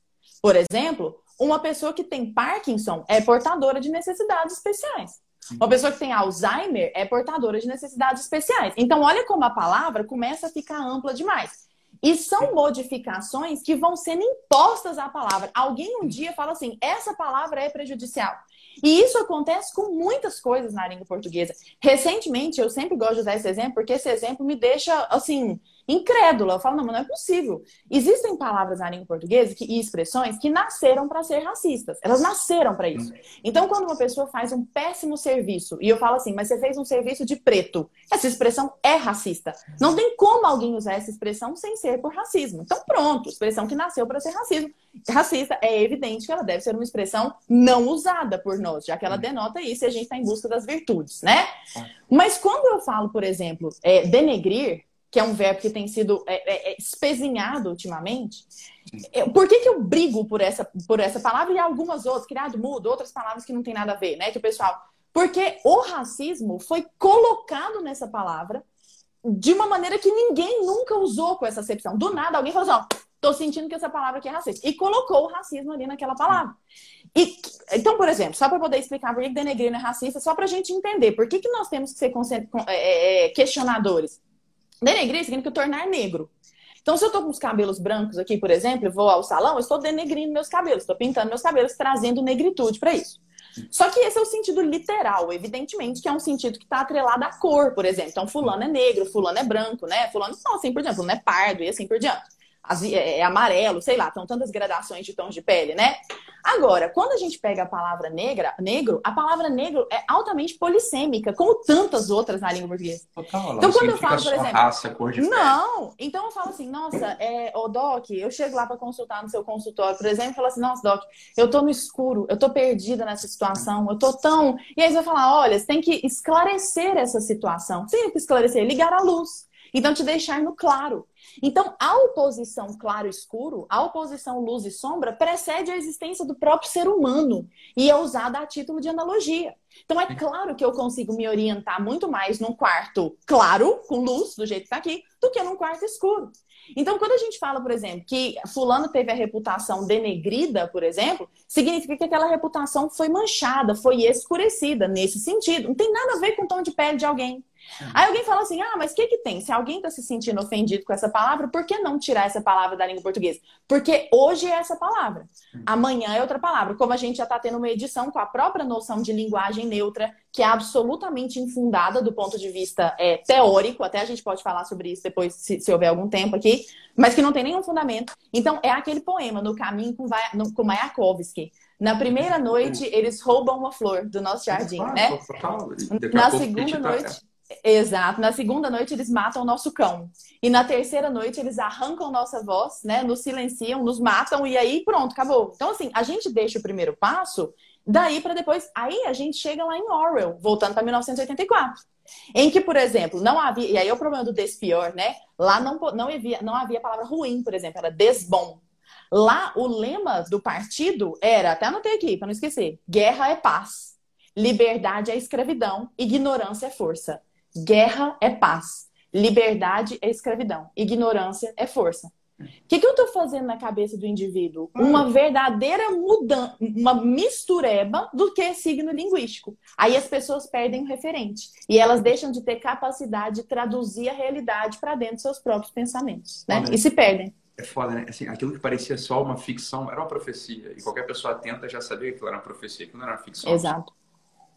por exemplo, uma pessoa que tem Parkinson é portadora de necessidades especiais. Uma pessoa que tem Alzheimer é portadora de necessidades especiais. Então, olha como a palavra começa a ficar ampla demais. E são modificações que vão sendo impostas à palavra. Alguém um dia fala assim: essa palavra é prejudicial. E isso acontece com muitas coisas na língua portuguesa. Recentemente, eu sempre gosto de usar esse exemplo, porque esse exemplo me deixa, assim, incrédula. Eu falo, não, mas não é possível. Existem palavras na língua portuguesa que, e expressões que nasceram para ser racistas. Elas nasceram para isso. Então, quando uma pessoa faz um péssimo serviço e eu falo assim, mas você fez um serviço de preto, essa expressão é racista. Não tem como alguém usar essa expressão sem ser por racismo. Então, pronto, expressão que nasceu para ser racismo. Racista, é evidente que ela deve ser uma expressão não usada por nós, já que ela denota isso e a gente está em busca das virtudes, né? Mas quando eu falo, por exemplo, é, denegrir, que é um verbo que tem sido é, é, é espezinhado ultimamente. Por que, que eu brigo por essa, por essa palavra e algumas outras, criado mudo, outras palavras que não tem nada a ver, né? Que o pessoal. Porque o racismo foi colocado nessa palavra de uma maneira que ninguém nunca usou com essa acepção. Do nada, alguém falou assim: ó, tô sentindo que essa palavra aqui é racista. E colocou o racismo ali naquela palavra. E, então, por exemplo, só para poder explicar por que denegrir não é racista, só para a gente entender por que, que nós temos que ser é, é, questionadores. Denegrir significa tornar negro. Então, se eu estou com os cabelos brancos aqui, por exemplo, e vou ao salão, eu estou denegrindo meus cabelos, estou pintando meus cabelos, trazendo negritude para isso. Só que esse é o sentido literal, evidentemente, que é um sentido que está atrelado à cor, por exemplo. Então, fulano é negro, fulano é branco, né? Fulano não, assim por diante, fulano é pardo e assim por diante. É, é amarelo, sei lá, são tantas gradações de tons de pele, né? Agora, quando a gente pega a palavra negra, negro, a palavra negro é altamente polissêmica, como tantas outras na língua portuguesa. Total, então, quando eu falo, por exemplo. Raça, cor de não, então eu falo assim, nossa, é, ô Doc, eu chego lá para consultar no seu consultório, por exemplo, e falo assim, nossa, Doc, eu tô no escuro, eu tô perdida nessa situação, eu tô tão. E aí você vai falar, olha, você tem que esclarecer essa situação. Você tem que esclarecer, ligar a luz. Então, te deixar no claro. Então, a oposição claro-escuro, a oposição luz e sombra, precede a existência do próprio ser humano e é usada a título de analogia. Então, é claro que eu consigo me orientar muito mais num quarto claro, com luz, do jeito que está aqui, do que num quarto escuro. Então, quando a gente fala, por exemplo, que fulano teve a reputação denegrida, por exemplo, significa que aquela reputação foi manchada, foi escurecida nesse sentido. Não tem nada a ver com o tom de pele de alguém. Aí alguém fala assim: ah, mas o que, que tem? Se alguém está se sentindo ofendido com essa palavra, por que não tirar essa palavra da língua portuguesa? Porque hoje é essa palavra, amanhã é outra palavra. Como a gente já está tendo uma edição com a própria noção de linguagem neutra, que é absolutamente infundada do ponto de vista é, teórico, até a gente pode falar sobre isso depois, se, se, houver algum tempo aqui, mas que não tem nenhum fundamento. Então, é aquele poema, No Caminho com, com Mayakovsky. Na primeira noite, eles roubam uma flor do nosso jardim, né? Na segunda noite Exato. Na segunda noite eles matam o nosso cão. E na terceira noite eles arrancam nossa voz, né? Nos silenciam, nos matam e aí pronto, acabou. Então assim, a gente deixa o primeiro passo, daí para depois, aí a gente chega lá em Orwell, voltando para 1984. Em que, por exemplo, não havia, e aí é o problema do despior, né? Lá não, não, havia, não havia palavra ruim, por exemplo, era desbom. Lá o lema do partido era, até anotei aqui para não esquecer: guerra é paz, liberdade é escravidão, ignorância é força. Guerra é paz. Liberdade é escravidão. Ignorância é força. O que, que eu estou fazendo na cabeça do indivíduo? Uma verdadeira mudança, uma mistureba do que é signo linguístico. Aí as pessoas perdem o referente. E elas deixam de ter capacidade de traduzir a realidade para dentro dos seus próprios pensamentos. Né? E se perdem. É foda, né? Assim, aquilo que parecia só uma ficção era uma profecia. E qualquer pessoa atenta já sabia que aquilo era uma profecia, que não era uma ficção. Exato.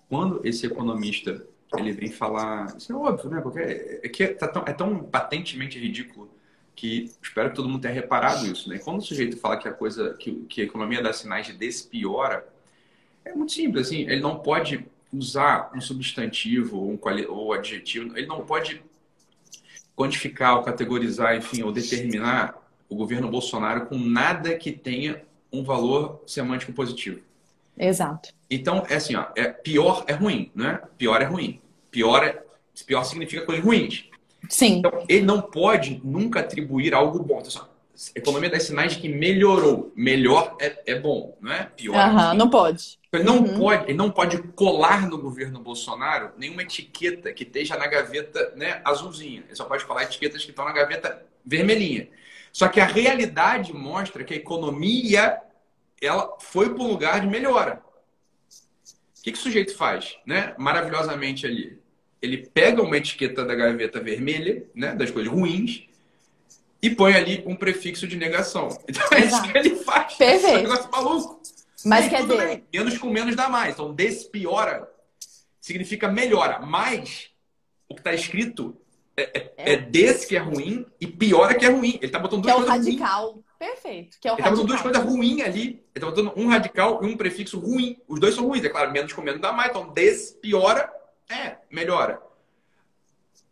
Quando esse economista ele vem falar. Isso é óbvio, né? Porque é, que é, tá tão, é tão patentemente ridículo que espero que todo mundo tenha reparado isso, né? Quando o sujeito fala que a coisa, que, que a economia dá sinais de despiora, é muito simples, assim, ele não pode usar um substantivo ou um quali, ou adjetivo, ele não pode quantificar ou categorizar, enfim, ou determinar o governo Bolsonaro com nada que tenha um valor semântico positivo. Exato. Então, é assim, ó, é, pior é ruim, né? Pior é ruim. Pior, pior significa coisas ruins. Sim. Então, ele não pode nunca atribuir algo bom. Então, assim, economia dá sinais de que melhorou. Melhor é, é bom, não é? Pior. Uhum, não pode. Ele não, uhum. pode, ele não pode colar no governo Bolsonaro nenhuma etiqueta que esteja na gaveta né, azulzinha. Ele só pode falar etiquetas que estão na gaveta vermelhinha. Só que a realidade mostra que a economia ela foi para um lugar de melhora. O que, que o sujeito faz? Né? Maravilhosamente ali. Ele pega uma etiqueta da gaveta vermelha, né, das coisas ruins, e põe ali um prefixo de negação. <laughs> Então é isso que ele faz. <laughs> Perfeito. É um negócio maluco. Mas quer dizer. Bem. Menos com menos dá mais. Então, despiora significa melhora. Mas o que está escrito é, é, é, é, desse que é ruim e piora que é ruim. Ele está botando duas que é coisas radical. Ruim. Perfeito. Que é o ele está botando duas coisas ruins ali. Ele está botando um radical e um prefixo ruim. Os dois são ruins. É claro, menos com menos dá mais. Então, despiora é melhora.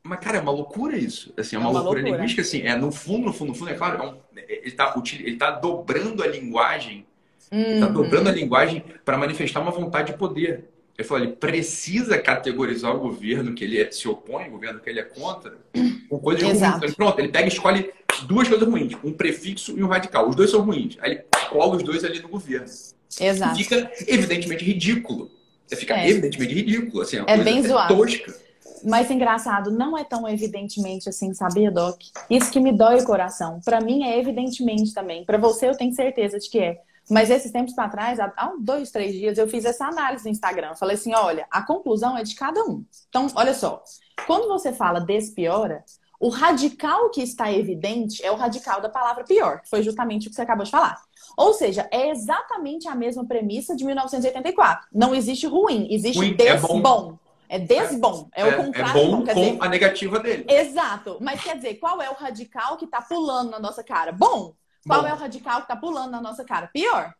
Mas, cara, é uma loucura isso. Assim, é uma, é uma loucura, loucura linguística, assim. É, no fundo, no fundo, no fundo, é claro, é um, ele está ele tá dobrando a linguagem. Uhum. Ele tá uhum. dobrando a linguagem para manifestar uma vontade de poder. Ele falou, ele precisa categorizar o governo que ele é, se opõe, o governo que ele é contra, com coisas Exato. ruins. Então, pronto, ele pega e escolhe duas coisas ruins, um prefixo e um radical. Os dois são ruins. Aí ele coloca os dois ali no governo. Exato. Fica evidentemente ridículo. Fica é. evidentemente ridículo. Assim, é bem zoado. tosca. Mas engraçado, não é tão evidentemente assim, sabia, Doc? Isso que me dói o coração. Para mim é evidentemente também. Para você eu tenho certeza de que é. Mas esses tempos para trás, há dois, três dias, eu fiz essa análise no Instagram. Falei assim: olha, a conclusão é de cada um. Então, olha só. Quando você fala despiora, o radical que está evidente é o radical da palavra pior, que foi justamente o que você acabou de falar. Ou seja, é exatamente a mesma premissa de 1984. Não existe ruim, existe ruim, desbom. É bom. É desbom. É, é o contrário. É bom com dizer, a negativa dele. Exato. Mas quer dizer, qual é o radical que está pulando na nossa cara? Bom. Qual bom. é o radical que está pulando na nossa cara? Pior.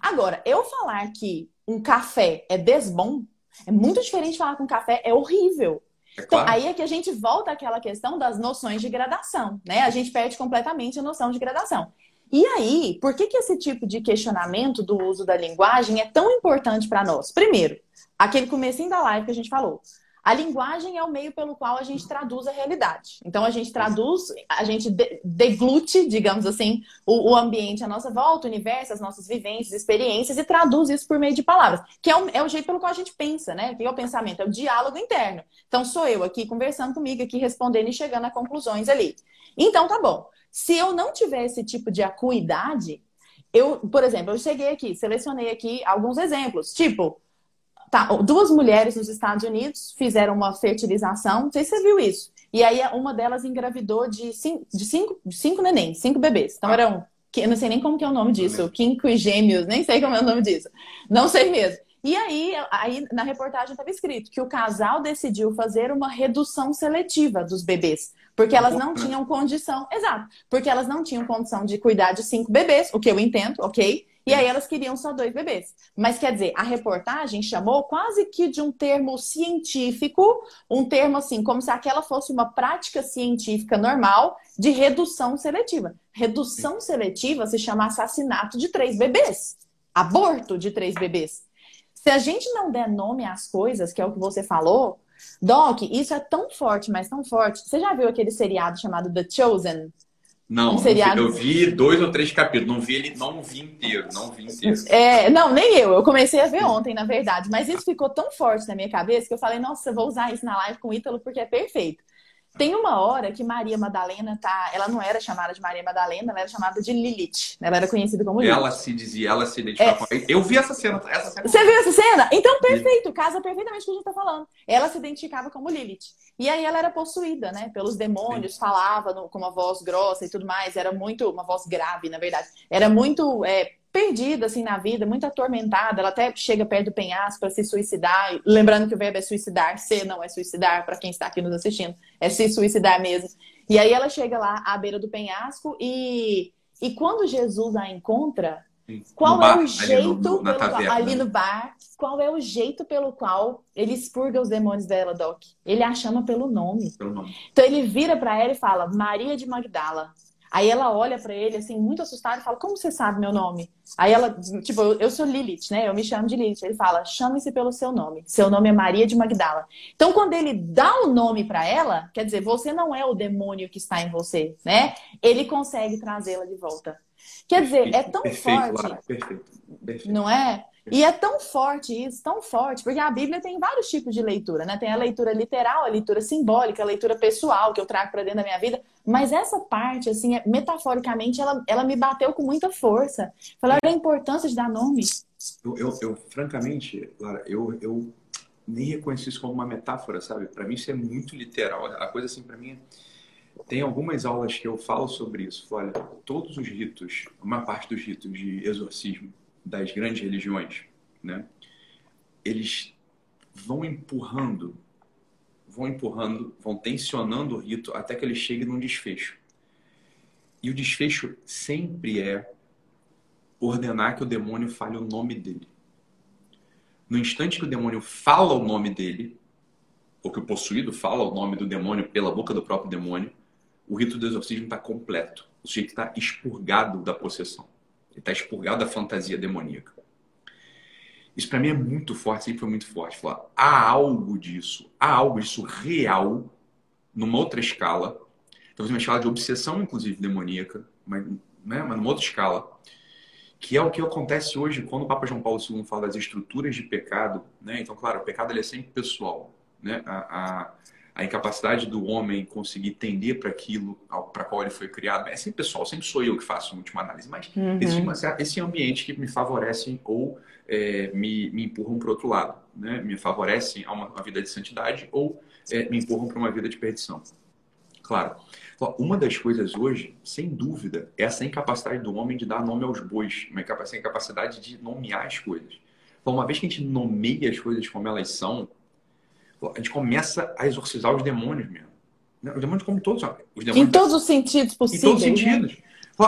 Agora, eu falar que um café é desbom é muito diferente de falar que um café é horrível. É então, aí é que a gente volta àquela questão das noções de gradação, né? A gente perde completamente a noção de gradação. E aí, por que, que esse tipo de questionamento do uso da linguagem é tão importante para nós? Primeiro, aquele comecinho da live que a gente falou. A linguagem é o meio pelo qual a gente traduz a realidade. Então, a gente traduz, a gente deglute, digamos assim, o, o, ambiente à nossa volta, o universo, as nossas vivências, experiências, e traduz isso por meio de palavras. Que é o, é o jeito pelo qual a gente pensa, né? Que é o pensamento, é o diálogo interno. Então, sou eu aqui conversando comigo, aqui respondendo e chegando a conclusões ali. Então, tá bom. Se eu não tiver esse tipo de acuidade, eu, por exemplo, eu cheguei aqui, selecionei aqui alguns exemplos, tipo, tá, duas mulheres nos Estados Unidos fizeram uma fertilização, não sei se você viu isso. E aí uma delas engravidou de cinco, de cinco, cinco neném, cinco bebês. Então eram, eu não sei nem como que é o nome disso, quinco gêmeos, nem sei como é o nome disso. Não sei mesmo. E aí, aí na reportagem estava escrito que o casal decidiu fazer uma redução seletiva dos bebês, porque elas não tinham condição, exato, porque elas não tinham condição de cuidar de cinco bebês, o que eu entendo, ok? E aí elas queriam só dois bebês. Mas quer dizer, a reportagem chamou quase que de um termo científico, um termo assim, como se aquela fosse uma prática científica normal de redução seletiva. Redução seletiva se chama assassinato de três bebês, aborto de três bebês. Se a gente não der nome às coisas, que é o que você falou, Doc, isso é tão forte, mas tão forte. Você já viu aquele seriado chamado The Chosen? Não, um seriado... eu vi dois ou três capítulos, não vi ele, não vi inteiro, não vi inteiro. É, não, nem eu. Eu comecei a ver ontem, na verdade, mas isso ficou tão forte na minha cabeça que eu falei, nossa, eu vou usar isso na live com o Ítalo porque é perfeito. Tem uma hora que Maria Madalena tá. Ela não era chamada de Maria Madalena, ela era chamada de Lilith. Ela era conhecida como Lilith. Ela se dizia, ela se identificava é. Eu vi essa cena, essa cena. Você viu essa cena? Então, perfeito, casa perfeitamente o que a gente tá falando. Ela se identificava como Lilith. E aí ela era possuída, né? Pelos demônios, Sim. falava no, com uma voz grossa e tudo mais. Era muito. Uma voz grave, na verdade. Era muito. É, perdida assim na vida, muito atormentada. Ela até chega perto do penhasco para se suicidar. Lembrando que o verbo é suicidar, se não é suicidar, para quem está aqui nos assistindo, é se suicidar mesmo. E aí ela chega lá à beira do penhasco e, e quando Jesus a encontra, qual bar, é o jeito ali no, pelo qual, ali no bar, qual é o jeito pelo qual ele expurga os demônios dela, Doc? Ele a chama pelo nome. Pelo nome. Então ele vira para ela e fala: Maria de Magdala, Aí ela olha para ele, assim, muito assustada e fala: Como você sabe meu nome? Aí ela, tipo, eu sou Lilith, né? Eu me chamo de Lilith. Ele fala: Chame-se pelo seu nome. Seu nome é Maria de Magdala. Então, quando ele dá o nome para ela, quer dizer, você não é o demônio que está em você, né? Ele consegue trazê-la de volta. Quer dizer, é tão perfeito, forte. Lara, perfeito, perfeito. Não é? E é tão forte isso, tão forte, porque a Bíblia tem vários tipos de leitura, né? Tem a leitura literal, a leitura simbólica, a leitura pessoal que eu trago para dentro da minha vida. Mas essa parte, assim, é, metaforicamente, ela, ela me bateu com muita força. Falar da importância de dar nome. Eu, eu, eu francamente, Lara, eu, eu nem reconheço isso como uma metáfora, sabe? Para mim isso é muito literal. A coisa assim, para mim, tem algumas aulas que eu falo sobre isso. Olha, todos os ritos, uma parte dos ritos de exorcismo das grandes religiões, né? Eles vão empurrando, vão empurrando, vão tensionando o rito até que ele chegue num desfecho. E o desfecho sempre é ordenar que o demônio fale o nome dele. No instante que o demônio fala o nome dele, ou que o possuído fala o nome do demônio pela boca do próprio demônio, o rito do exorcismo está completo. O sujeito está expurgado da possessão. Ele está expurgado da fantasia demoníaca. Isso para mim é muito forte, sempre foi muito forte. Falar, há algo disso, há algo disso real, numa outra escala, talvez uma escala de obsessão, inclusive, demoníaca, mas, né, mas numa outra escala, que é o que acontece hoje quando o Papa João Paulo II fala das estruturas de pecado. Né? Então, claro, o pecado ele é sempre pessoal. Né? A, a, a incapacidade do homem conseguir tender para aquilo para qual ele foi criado. É sempre pessoal, sempre sou eu que faço a última análise, mas uhum. existe uma, esse ambiente que me favorecem ou é, me, me empurram para outro lado, né? me favorecem a uma, uma vida de santidade ou é, me empurram para uma vida de perdição. Claro. Uma das coisas hoje, sem dúvida, é essa incapacidade do homem de dar nome aos bois, uma incapacidade de nomear as coisas. Então, uma vez que a gente nomeia as coisas como elas são, a gente começa a exorcizar os demônios mesmo. Né? Os demônios como todos. Os demônios em todos os sentidos possíveis. Em todos os né? sentidos. Né?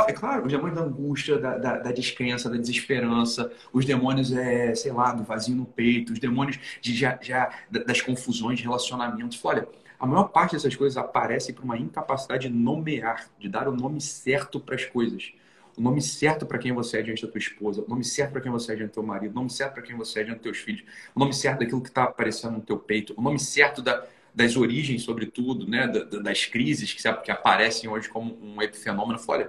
É claro, os demônios da angústia, da, da, da, descrença, da desesperança, os demônios, é, sei lá, do vazio no peito, os demônios de, já, já, das confusões de relacionamentos. Olha, a maior parte dessas coisas aparece por uma incapacidade de nomear, de dar o nome certo para as coisas o nome certo para quem você é diante da tua esposa, o nome certo para quem você é diante do teu marido, o nome certo para quem você é diante dos teus filhos, o nome certo daquilo que está aparecendo no teu peito, o nome certo da, das origens, sobretudo, né, das crises que, que aparecem hoje como um epifenômeno. Olha,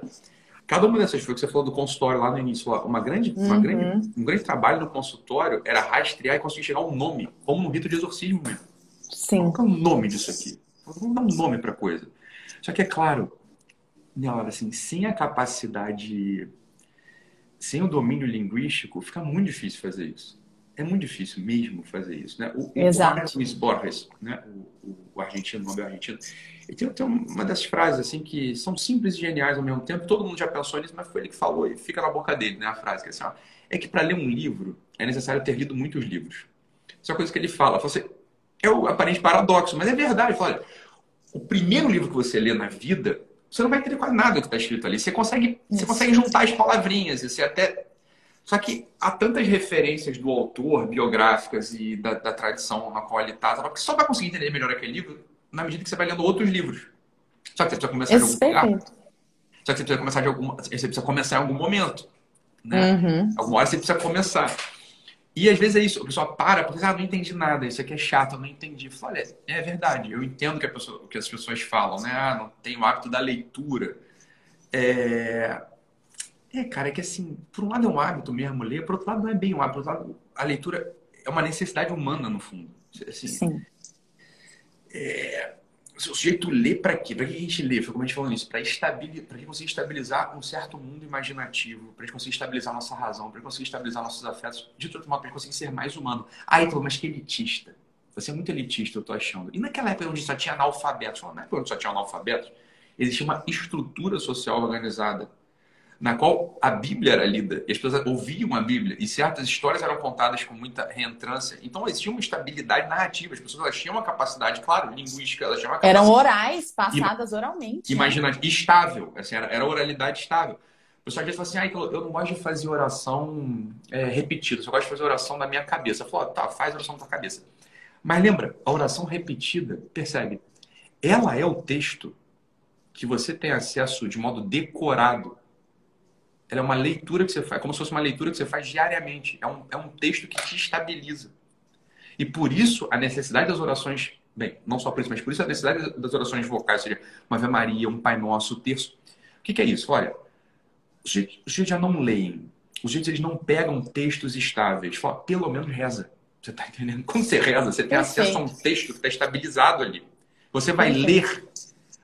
cada uma dessas coisas que você falou do consultório lá no início, uma grande, uma uhum. grande, um grande trabalho no consultório era rastrear e conseguir chegar ao nome, como no rito de exorcismo mesmo. Sim. Qual é o nome disso aqui? Vamos dar um nome para a coisa. Só que é claro, Nela, assim, sem a capacidade, sem o domínio linguístico, fica muito difícil fazer isso. É muito difícil mesmo fazer isso, né? O, Exato. O Borges, né? O, o, argentino, o Nobel argentino, ele tem, tem uma dessas frases assim que são simples e geniais ao mesmo tempo. Todo mundo já pensou nisso, mas foi ele que falou e fica na boca dele, né? A frase que é assim, ó, é que para ler um livro é necessário ter lido muitos livros. Isso é uma coisa que ele fala. Você assim, é o aparente paradoxo, mas é verdade. Fala, olha, o primeiro livro que você lê na vida você não vai entender quase nada do que está escrito ali. Você consegue, você consegue juntar as palavrinhas, você até. Só que há tantas referências do autor, biográficas e da, da tradição na qual ele está, que só vai conseguir entender melhor aquele livro na medida que você vai lendo outros livros. Só que você precisa começar de algum lugar. Só que você precisa começar de algum, você precisa começar em algum momento. Né? Uhum. Alguma hora você precisa começar. E às vezes é isso, a pessoa para porque ah, não entendi nada, isso aqui é chato, eu não entendi. Eu falo, olha, é verdade, eu entendo que, pessoa, que as pessoas falam, né? Ah, não tem o hábito da leitura. É... é, cara, é que assim, por um lado é um hábito mesmo ler, por outro lado não é bem um hábito, por outro lado a leitura é uma necessidade humana, no fundo. Assim, Sim. É, o sujeito lê para quê? Para que a gente lê? Foi como a gente falou nisso, para estabilizar, para conseguir estabilizar um certo mundo imaginativo, para conseguir estabilizar nossa razão, para conseguir estabilizar nossos afetos, de outro modo, para conseguir ser mais humano. Ah, mas que elitista. Você é muito elitista, eu tô achando. E naquela época onde só tinha analfabetos, na época onde só tinha analfabetos, existia uma estrutura social organizada na qual a Bíblia era lida, e as pessoas ouviam a Bíblia, e certas histórias eram contadas com muita reentrância. Então existia uma estabilidade narrativa, as pessoas elas tinham uma capacidade, claro, linguística, elas tinham uma capacidade. Eram orais, passadas oralmente. Imagina, né? estável, assim, era, era oralidade estável. O pessoal às vezes fala assim, ah, eu não gosto de fazer oração é, repetida, eu só gosto de fazer oração da minha cabeça. Eu falo, tá, faz oração da tua cabeça. Mas lembra, a oração repetida, percebe, ela é o texto que você tem acesso de modo decorado, ela é uma leitura que você faz, é como se fosse uma leitura que você faz diariamente. É um, é um texto que te estabiliza. E por isso a necessidade das orações, bem, não só por isso, mas por isso a necessidade das orações vocais, ou seja, uma Ave Maria, um Pai Nosso, o terço. O que, que é isso? Olha, os gente já não leem, os gente eles não pegam textos estáveis. Fala, pelo menos reza. Você está entendendo? Quando você reza, você tem Perfeito. acesso a um texto que está estabilizado ali. Você vai Perfeito. ler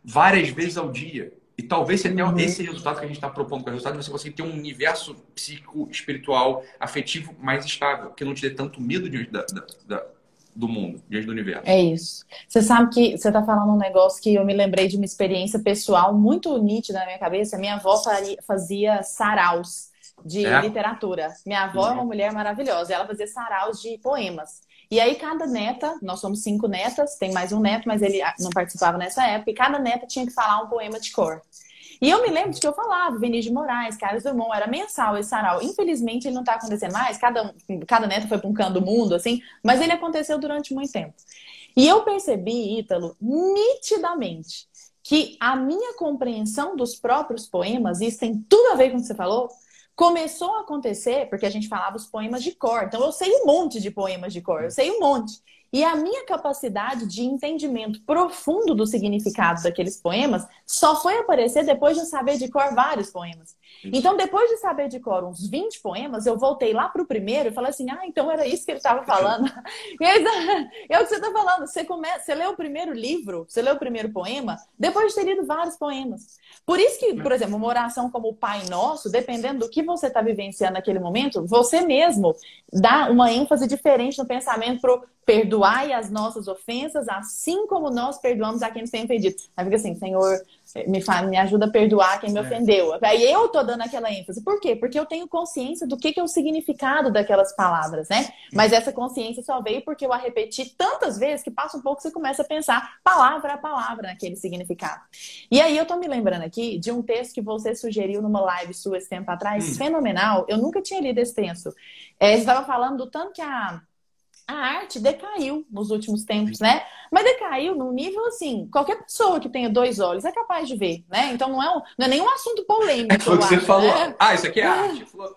várias vezes ao dia. E talvez você tenha uhum. esse resultado que a gente está propondo com o resultado, você conseguir ter um universo psíquico, espiritual, afetivo mais estável, que não te dê tanto medo diante da, da, da, do mundo, diante do universo. É isso. Você sabe que você está falando um negócio que eu me lembrei de uma experiência pessoal muito nítida na minha cabeça. Minha avó fazia saraus de é? literatura. Minha avó é uma mulher maravilhosa. Ela fazia saraus de poemas. E aí, cada neta, nós somos cinco netas, tem mais um neto, mas ele não participava nessa época, e cada neta tinha que falar um poema de cor. E eu me lembro de que eu falava, Vinícius de Moraes, Carlos Drummond, era mensal esse sarau. Infelizmente, ele não está acontecendo mais, cada, cada neta foi para um canto do mundo, assim, mas ele aconteceu durante muito tempo. E eu percebi, Ítalo, nitidamente, que a minha compreensão dos próprios poemas, isso tem tudo a ver com o que você falou, começou a acontecer porque a gente falava os poemas de cor. Então eu sei um monte de poemas de cor, eu sei um monte. E a minha capacidade de entendimento profundo do significado daqueles poemas só foi aparecer depois de saber de cor vários poemas. Então, depois de saber de cor uns 20 poemas, eu voltei lá para o primeiro e falei assim: ah, então era isso que ele estava falando. <laughs> <laughs> é o que você está falando. Você, come... você lê o primeiro livro, você lê o primeiro poema, depois de ter lido vários poemas. Por isso que, por exemplo, uma oração como o Pai Nosso, dependendo do que você está vivenciando naquele momento, você mesmo dá uma ênfase diferente no pensamento para perdoai as nossas ofensas, assim como nós perdoamos a quem nos tem ofendido. Aí fica assim, Senhor, me, fala, me ajuda a perdoar quem me é. ofendeu. Aí eu tô dando aquela ênfase. Por quê? Porque eu tenho consciência do que, que é o significado daquelas palavras, né? Mas essa consciência só veio porque eu a repeti tantas vezes que passa um pouco você começa a pensar palavra a palavra naquele significado. E aí eu tô me lembrando aqui de um texto que você sugeriu numa live sua esse tempo atrás, hum. fenomenal. Eu nunca tinha lido esse texto. É, você estava falando do tanto que a a arte decaiu nos últimos tempos, né? Mas decaiu num nível assim, qualquer pessoa que tenha dois olhos é capaz de ver, né? Então não é, um, não é nenhum assunto polêmico. É foi o que você falou. Né? Ah, isso aqui é, é. arte. Falou,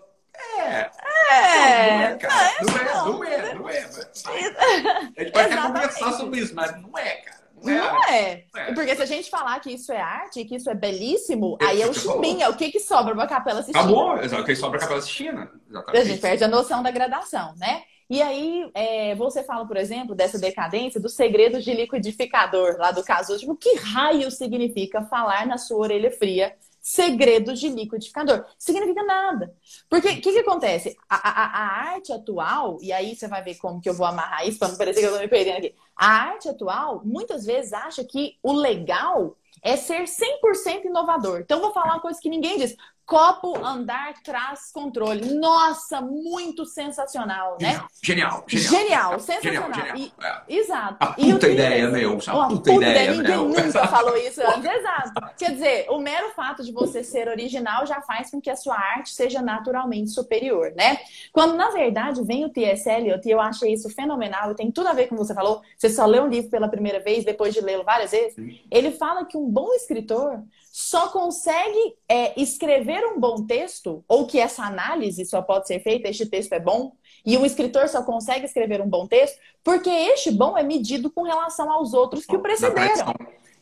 é. É. Não é, cara. Não é, não é, não é. A gente pode até conversar sobre isso, mas não é, cara. Não, não é. é. Porque se a gente falar que isso é arte, que isso é belíssimo, é, aí é o chimbinha. O que que sobra pra Capela? Acabou, exato. O que sobra pra Capela Sistina. Exatamente. A gente perde a noção da gradação, né? E aí, é, você fala, por exemplo, dessa decadência dos segredos de liquidificador, lá do caso último. Que raio significa falar na sua orelha fria segredos de liquidificador? Significa nada. Porque o que, que acontece? A, a, a, arte atual, e aí você vai ver como que eu vou amarrar isso para não parecer que eu estou me perdendo aqui. A arte atual, muitas vezes, acha que o legal é ser 100% inovador. Então, vou falar uma coisa que ninguém diz. Copo andar traz controle. Nossa, muito sensacional, né? Genial, genial. Genial, sensacional. Genial, genial. E, exato. A puta ideia, meu. A puta, puta ideia, Ninguém meu. nunca falou isso <laughs> antes. Exato. Quer dizer, o mero fato de você ser original já faz com que a sua arte seja naturalmente superior, né? Quando, na verdade, vem o T.S. Eliot, e eu achei isso fenomenal, e tem tudo a ver com o que você falou, você só lê um livro pela primeira vez, depois de lê-lo várias vezes, Sim. ele fala que um bom escritor só consegue é, escrever um bom texto, ou que essa análise só pode ser feita, este texto é bom, e um escritor só consegue escrever um bom texto, porque este bom é medido com relação aos outros que o precederam.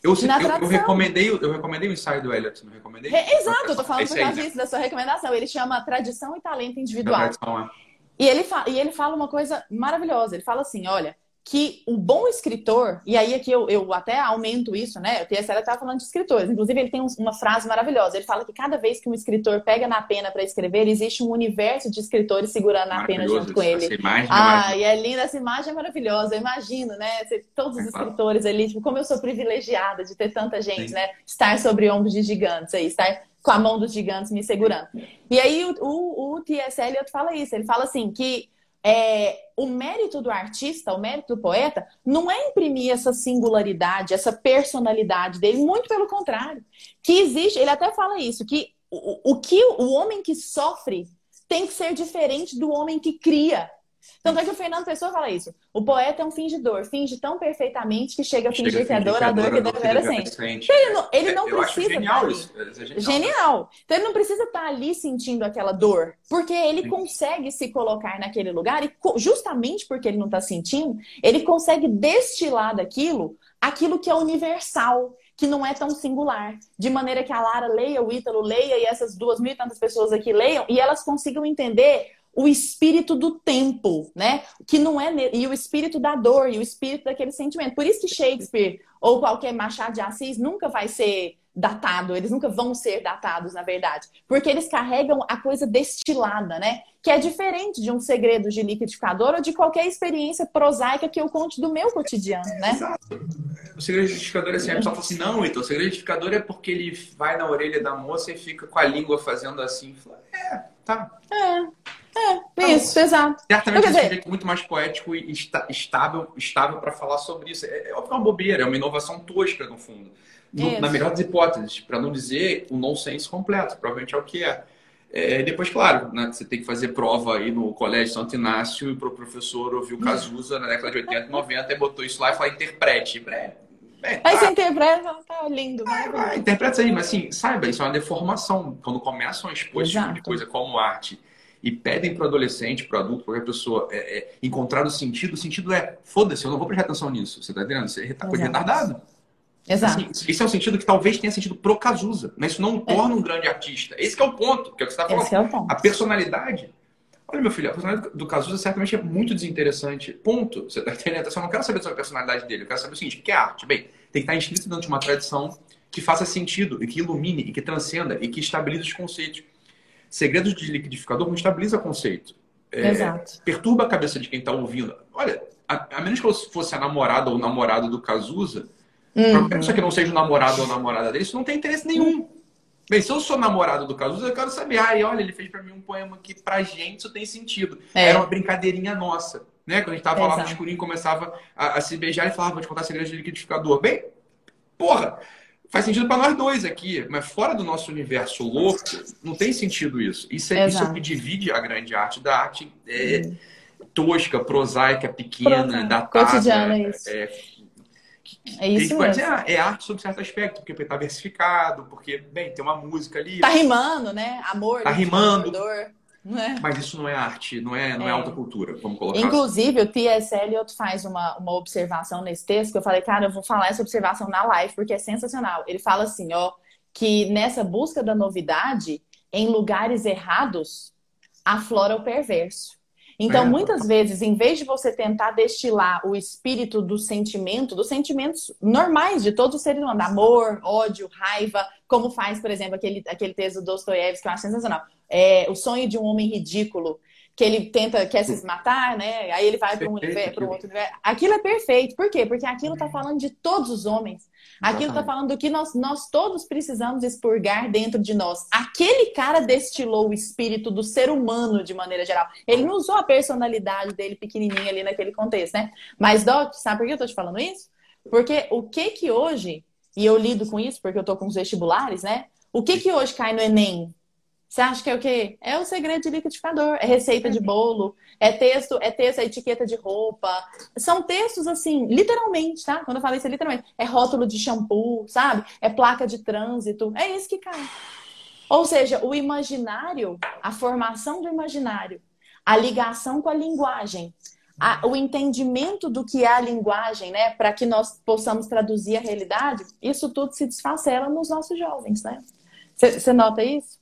Eu, eu, eu, recomendei, eu recomendei o ensaio do Elliot, não recomendei? exato, eu tô falando por causa disso, da sua recomendação. Ele chama Tradição e Talento Individual. Tradição, é. E ele, e ele fala uma coisa maravilhosa. Ele fala assim: olha, que o bom escritor, e aí aqui eu, eu até aumento isso, né? O TSL estava falando de escritores, inclusive ele tem uma frase maravilhosa. Ele fala que cada vez que um escritor pega na pena para escrever, existe um universo de escritores segurando na pena junto com ele. Imagem é ah, e é linda, essa imagem é maravilhosa. Eu imagino, né? Todos os é escritores ali, tipo, como eu sou privilegiada de ter tanta gente, Sim. né? Estar sobre ombros de gigantes aí, estar com a mão dos gigantes me segurando. E aí o, o, o T.S. Eliot fala isso, ele fala assim que é, o mérito do artista, o mérito do poeta, não é imprimir essa singularidade, essa personalidade dele, muito pelo contrário. Que existe, ele até fala isso, que o, o que o homem que sofre tem que ser diferente do homem que cria. Tanto é que o Fernando Pessoa fala isso. O poeta é um fingidor, finge tão perfeitamente que chega a fingir chega que é dor, a dor que devera sente. Ele não, ele não precisa. genial isso. É genial. genial. Então ele não precisa estar ali sentindo aquela dor, porque ele Sim. consegue se colocar naquele lugar e justamente porque ele não está sentindo, ele consegue destilar daquilo aquilo que é universal, que não é tão singular. De maneira que a Lara leia, o Ítalo leia e essas duas mil e tantas pessoas aqui leiam e elas consigam entender o espírito do tempo, né? Que não é e o espírito da dor e o espírito daquele sentimento. Por isso que Shakespeare ou qualquer Machado de Assis nunca vai ser datado, eles nunca vão ser datados, na verdade, porque eles carregam a coisa destilada, né? Que é diferente de um segredo de liquidificador ou de qualquer experiência prosaica que eu conte do meu cotidiano, né? Exato. O segredo de liquidificador é assim, a pessoa fala assim, não, então, o segredo de liquidificador é porque ele vai na orelha da moça e fica com a língua fazendo assim. Fala, é, tá. É. É, tá isso, exato. Certamente é um jeito muito mais poético e estável, estável para falar sobre isso. É, é uma bobeira, é uma inovação tosca, no fundo. No, na melhor das hipóteses, para não dizer o nonsense completo, provavelmente é o que é. é depois, claro, né, você tem que fazer prova aí no Colégio Santo Inácio e para o professor ouvir o Cazuza na década de 80 e 90 e botou isso lá e falou interprete. É, é, aí tá. você interpreta, tá lindo. Né? Ah, interpreta isso aí, mas assim, saiba, isso é uma deformação. Quando começam a expor esse tipo de coisa como arte e pedem para o adolescente, para o adulto, qualquer pessoa, é, é, encontrar o sentido, o sentido é, foda-se, eu não vou prestar atenção nisso. Você está entendendo? Você é coisa retardado. Exato. Assim, esse é um sentido que talvez tenha sentido pro Cazuza, mas isso não o torna um grande artista. Esse é o ponto, que é o que você está falando. Esse é o ponto. A personalidade. Olha, meu filho, a personalidade do Cazuza certamente é muito desinteressante. Ponto. Você está entendendo? Eu só não quero saber sobre a personalidade dele. Eu quero saber o seguinte: o que é arte? Bem, tem que estar inscrito dentro de uma tradição que faça sentido, e que ilumine, e que transcenda, e que estabilize os conceitos. Segredos de liquidificador não estabiliza conceito. É, Exato. Perturba a cabeça de quem está ouvindo. Olha, a, a, menos que eu fosse a namorada ou namorado do Cazuza, uhum. qualquer pessoa que não seja o namorado ou namorada dele, isso não tem interesse nenhum. Bem, se eu sou namorado do Cazuza, eu quero saber. Ah, olha, ele fez para mim um poema que pra gente isso tem sentido. É. Era uma brincadeirinha nossa. Né? Quando a gente tava lá no escurinho, começava a, a, se beijar e falava, vou te contar segredos de liquidificador. Bem, porra, faz sentido para nós dois aqui, mas fora do nosso universo louco, não tem sentido isso. Isso é, isso é o que divide a grande arte da arte é, hum. tosca, prosaica, pequena, datada. Cotidiana, é isso. É, é isso mesmo. Dizer, é arte sob certo aspecto, porque está versificado, porque, bem, tem uma música ali. Tá rimando, né? Amor. Tá rimando. É? Mas isso não é arte, não é, não é. é alta cultura, vamos colocar Inclusive, assim. o T.S. Eliot faz uma, uma observação nesse texto, que eu falei, cara, eu vou falar essa observação na live, porque é sensacional. Ele fala assim, ó, que nessa busca da novidade, em lugares errados, aflora o perverso. Então, é. muitas vezes, em vez de você tentar destilar o espírito do sentimento, dos sentimentos normais de todos os seres humanos, amor, ódio, raiva, como faz, por exemplo, aquele, aquele texto do Dostoiévski, que eu acho sensacional. É, o sonho de um homem ridículo, que ele tenta, quer se matar, né? Aí ele vai para um, para um outro universo. Aquilo é perfeito. Por quê? Porque aquilo está falando de todos os homens. Aquilo está falando do que nós, nós todos precisamos expurgar dentro de nós. Aquele cara destilou o espírito do ser humano de maneira geral. Ele não usou a personalidade dele pequenininha ali naquele contexto, né? Mas, Doc, sabe por que eu tô te falando isso? Porque o que que hoje, e eu lido com isso porque eu tô com os vestibulares, né? O que que hoje cai no Enem? Você acha que é o quê? É o segredo de liquidificador, é receita de bolo, é texto, é texto, é etiqueta de roupa. São textos assim, literalmente, tá? Quando eu falo isso é literalmente, é rótulo de shampoo, sabe? É placa de trânsito, é isso que cai. Ou seja, o imaginário, a formação do imaginário, a ligação com a linguagem, a, o entendimento do que é a linguagem, né, para que nós possamos traduzir a realidade, isso tudo se desfacela nos nossos jovens, né? Você nota isso?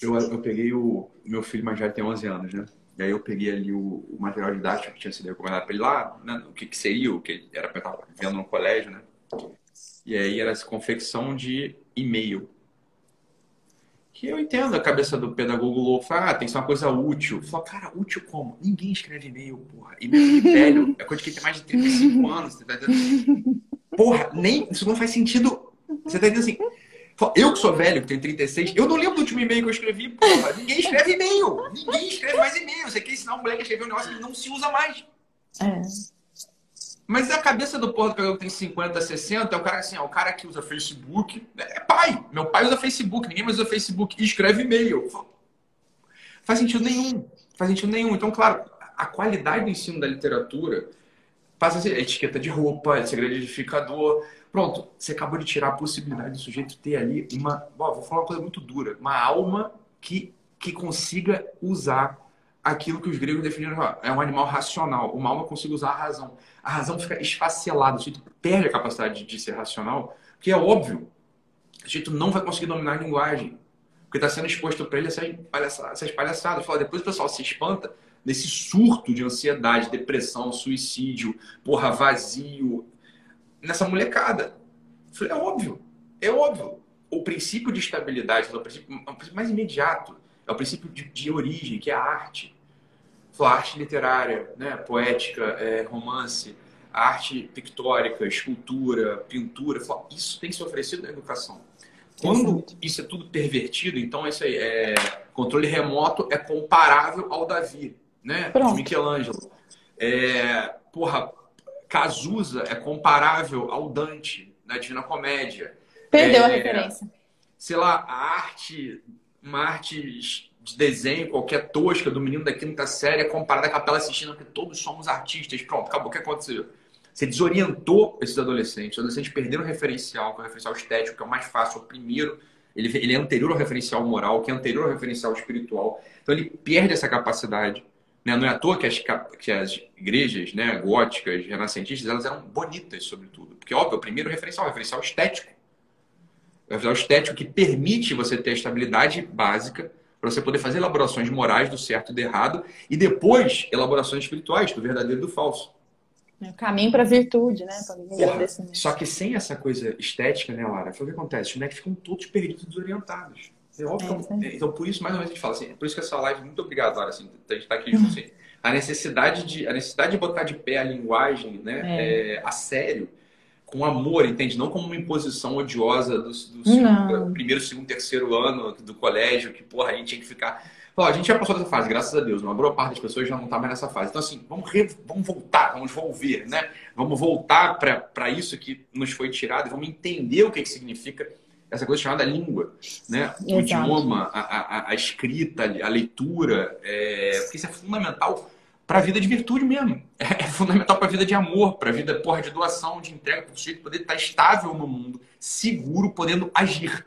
Eu, eu peguei o meu filho mais velho tem 11 anos, né? E aí eu peguei ali o, o material didático que tinha sido recomendado para ele lá, né? o que, que, seria, o que era para estar vendo no colégio, né? E aí era essa confecção de e-mail. Que eu entendo a cabeça do pedagogo louco, fala, ah, tem que ser uma coisa útil. Fala, cara, útil como? Ninguém escreve e-mail, porra. E-mail velho é coisa de quem tem mais de 35 anos. Tá porra, nem, isso não faz sentido. Você tá entendendo assim? Eu que sou velho, que tenho 36, eu não lembro do último e-mail que eu escrevi, porra. Ninguém escreve e-mail. Ninguém escreve mais e-mail. Você quer ensinar um moleque a escrever um negócio que não se usa mais. É. Mas a cabeça do porra do que tem 50, 60 é o cara assim, é o cara que usa Facebook. É pai. Meu pai usa Facebook, ninguém mais usa Facebook. E escreve e-mail. Faz sentido nenhum. faz sentido nenhum. Então, claro, a qualidade do ensino da literatura passa a ser etiqueta de roupa, segredo Pronto, você acabou de tirar a possibilidade do sujeito ter ali uma. vou falar uma coisa muito dura. Uma alma que, que consiga usar aquilo que os gregos definiram. É um animal racional. Uma alma consiga usar a razão. A razão fica esfacelada, o sujeito perde a capacidade de ser racional, porque é óbvio. O sujeito não vai conseguir dominar a linguagem. Porque está sendo exposto para ele essas palhaçadas. Essas palhaçadas. Fala, depois o pessoal se espanta nesse surto de ansiedade, depressão, suicídio, porra, vazio, nessa molecada. Eu falei, é óbvio, é óbvio. O princípio de estabilidade é o princípio, é o princípio mais imediato, é o princípio de, de origem, que é a arte. A arte literária, né? poética, é, romance, arte pictórica, escultura, pintura. Isso tem que ser oferecido na educação. Quando isso é tudo pervertido, então isso aí é controle remoto é comparável ao Davi né? Pronto. De Michelangelo. É, porra, Cazuza é comparável ao Dante na Divina Comédia. Perdeu é, a referência. Sei lá, a arte, uma arte de desenho, qualquer tosca do menino da quinta série é comparada à Capela Sistina, porque todos somos artistas. Pronto, acabou. O que aconteceu? Você desorientou esses adolescentes. Os adolescentes perderam o referencial, que é o referencial estético, que é o mais fácil, o primeiro. Ele, ele é anterior ao referencial moral, que é anterior ao referencial espiritual. Então ele perde essa capacidade. Né? Não é à toa que as, que as igrejas né, góticas, renascentistas, elas eram bonitas, sobretudo. Porque, óbvio, o primeiro referencial, o referencial estético. O referencial estético que permite você ter a estabilidade básica para você poder fazer elaborações morais do certo e do errado e depois elaborações espirituais do verdadeiro e do falso. É o caminho para a virtude, né? Porra, só que sem essa coisa estética, né, Lara? Foi o que acontece. Os moleques ficam todos perdidos, desorientados. É óbvio, é, então, por isso, mais ou menos, a gente fala assim, por isso que essa live, muito obrigado, Lara, assim, a gente está aqui <laughs> junto, assim, a necessidade de, a necessidade de botar de pé a linguagem, né, é. É, a sério, com amor, entende? Não como uma imposição odiosa do, do segundo, primeiro, segundo, terceiro ano do colégio, que, porra, a gente tinha que ficar... Pô, a gente já passou dessa fase, graças a Deus. Uma boa parte das pessoas já não está mais nessa fase. Então, assim, vamos, re... vamos voltar, vamos volver, né? Vamos voltar para isso que nos foi tirado e vamos entender o que, que significa essa coisa chamada língua, né? O Exato. idioma, a, a, a, escrita, a leitura, é... porque isso é fundamental para a vida de virtude mesmo. É, fundamental para a vida de amor, para a vida porra, de doação, de entrega, para o sujeito poder estar estável no mundo, seguro, podendo agir.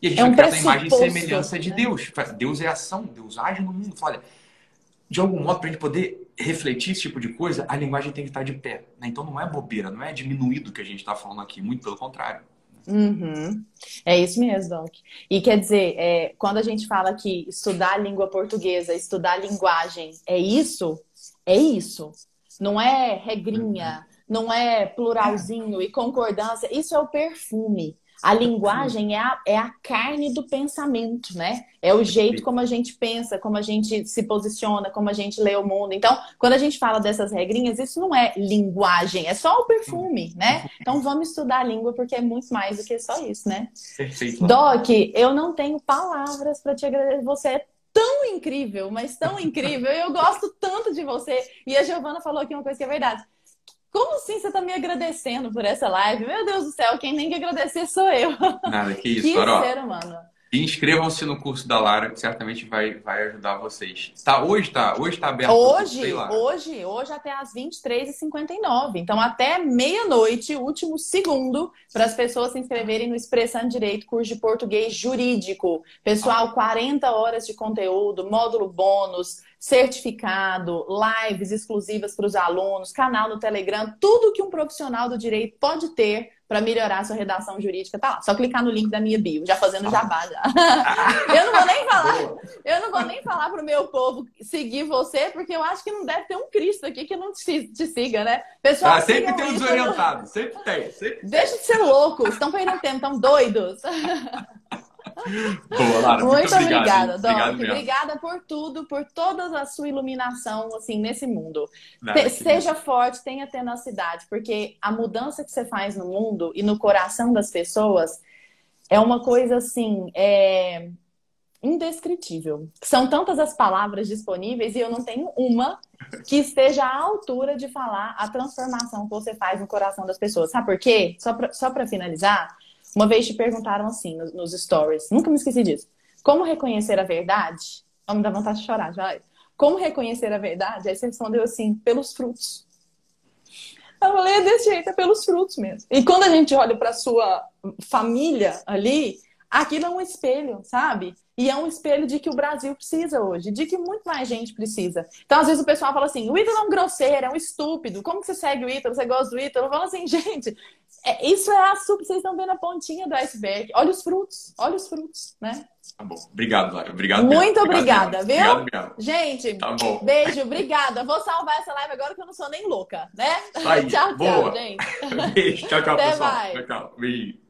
E a gente é um vai a imagem e semelhança né? de Deus. Deus é ação, Deus age no mundo. Olha, de algum modo, para a gente poder refletir esse tipo de coisa, a linguagem tem que estar de pé. Né? Então não é bobeira, não é diminuído que a gente está falando aqui, muito pelo contrário. Uhum. É isso mesmo, Doc. E quer dizer, é, quando a gente fala que estudar a língua portuguesa, estudar a linguagem, é isso? É isso. Não é regrinha, não é pluralzinho e concordância. Isso é o perfume. A linguagem é a, é a carne do pensamento, né? É o jeito como a gente pensa, como a gente se posiciona, como a gente lê o mundo. Então, quando a gente fala dessas regrinhas, isso não é linguagem, é só o perfume, né? Então, vamos estudar a língua porque é muito mais do que só isso, né? Perfeito. Doc, eu não tenho palavras para te agradecer. Você é tão incrível, mas tão incrível. Eu gosto tanto de você. E a Giovana falou aqui uma coisa que é verdade. Como assim você tá me agradecendo por essa live? Meu Deus do céu, quem tem que agradecer sou eu. Nada, que isso. Que ser humano. Inscrevam-se no curso da Lara, que certamente vai, vai ajudar vocês. Tá, hoje tá, hoje tá aberto. Hoje, hoje, hoje até às 23h59. Então, até meia-noite, último segundo, para as pessoas se inscreverem no Expressando Direito, curso de português jurídico. Pessoal, 40 horas de conteúdo, módulo bônus, certificado, lives exclusivas para os alunos, canal no Telegram, tudo que um profissional do direito pode ter para melhorar a sua redação jurídica, tá lá. Só clicar no link da minha bio, já fazendo jabá já. <laughs> eu não vou nem falar, eu não vou nem falar pro meu povo seguir você, porque eu acho que não deve ter um Cristo aqui que não te, te siga, né? Pessoal, ah, sempre tem um desorientado, sempre tem, sempre Deixa de ser louco, estão perdendo tempo, estão doidos. <laughs> <laughs> Boa, Lara, muito, muito obrigada, Doc. Obrigado obrigada por tudo, por toda a sua iluminação assim nesse mundo. Seja forte, tenha tenacidade, porque a mudança que você faz no mundo e no coração das pessoas é uma coisa assim, é indescritível. São tantas as palavras disponíveis e eu não tenho uma que esteja à altura de falar a transformação que você faz no coração das pessoas. Sabe por quê? Só para finalizar, uma vez te perguntaram assim nos, nos stories, nunca me esqueci disso. Como reconhecer a verdade? Vamos dar vontade de chorar, já. como reconhecer a verdade? Aí você respondeu assim, pelos frutos. Eu falei, é desse jeito, é pelos frutos mesmo. E quando a gente olha para sua família ali, aquilo é um espelho, sabe? E é um espelho de que o Brasil precisa hoje, de que muito mais gente precisa. Então, às vezes, o pessoal fala assim: o Ítalo é um grosseiro, é um estúpido. Como que você segue o Ítalo? Você gosta do Ítalo? Eu falo assim, <laughs> gente, é, isso é a. Vocês estão vendo a pontinha do iceberg. Olha os frutos, olha os frutos, né? Tá bom. Obrigado, Lara. Obrigado. Muito mesmo. obrigada, viu? Obrigado, obrigado. Gente, tá bom. beijo, obrigada. Vou salvar essa live agora que eu não sou nem louca, né? Aí, <laughs> tchau, boa. tchau, gente. <laughs> Beijo, tchau, tchau, Até pessoal. Mais. Tchau, tchau. Beijo.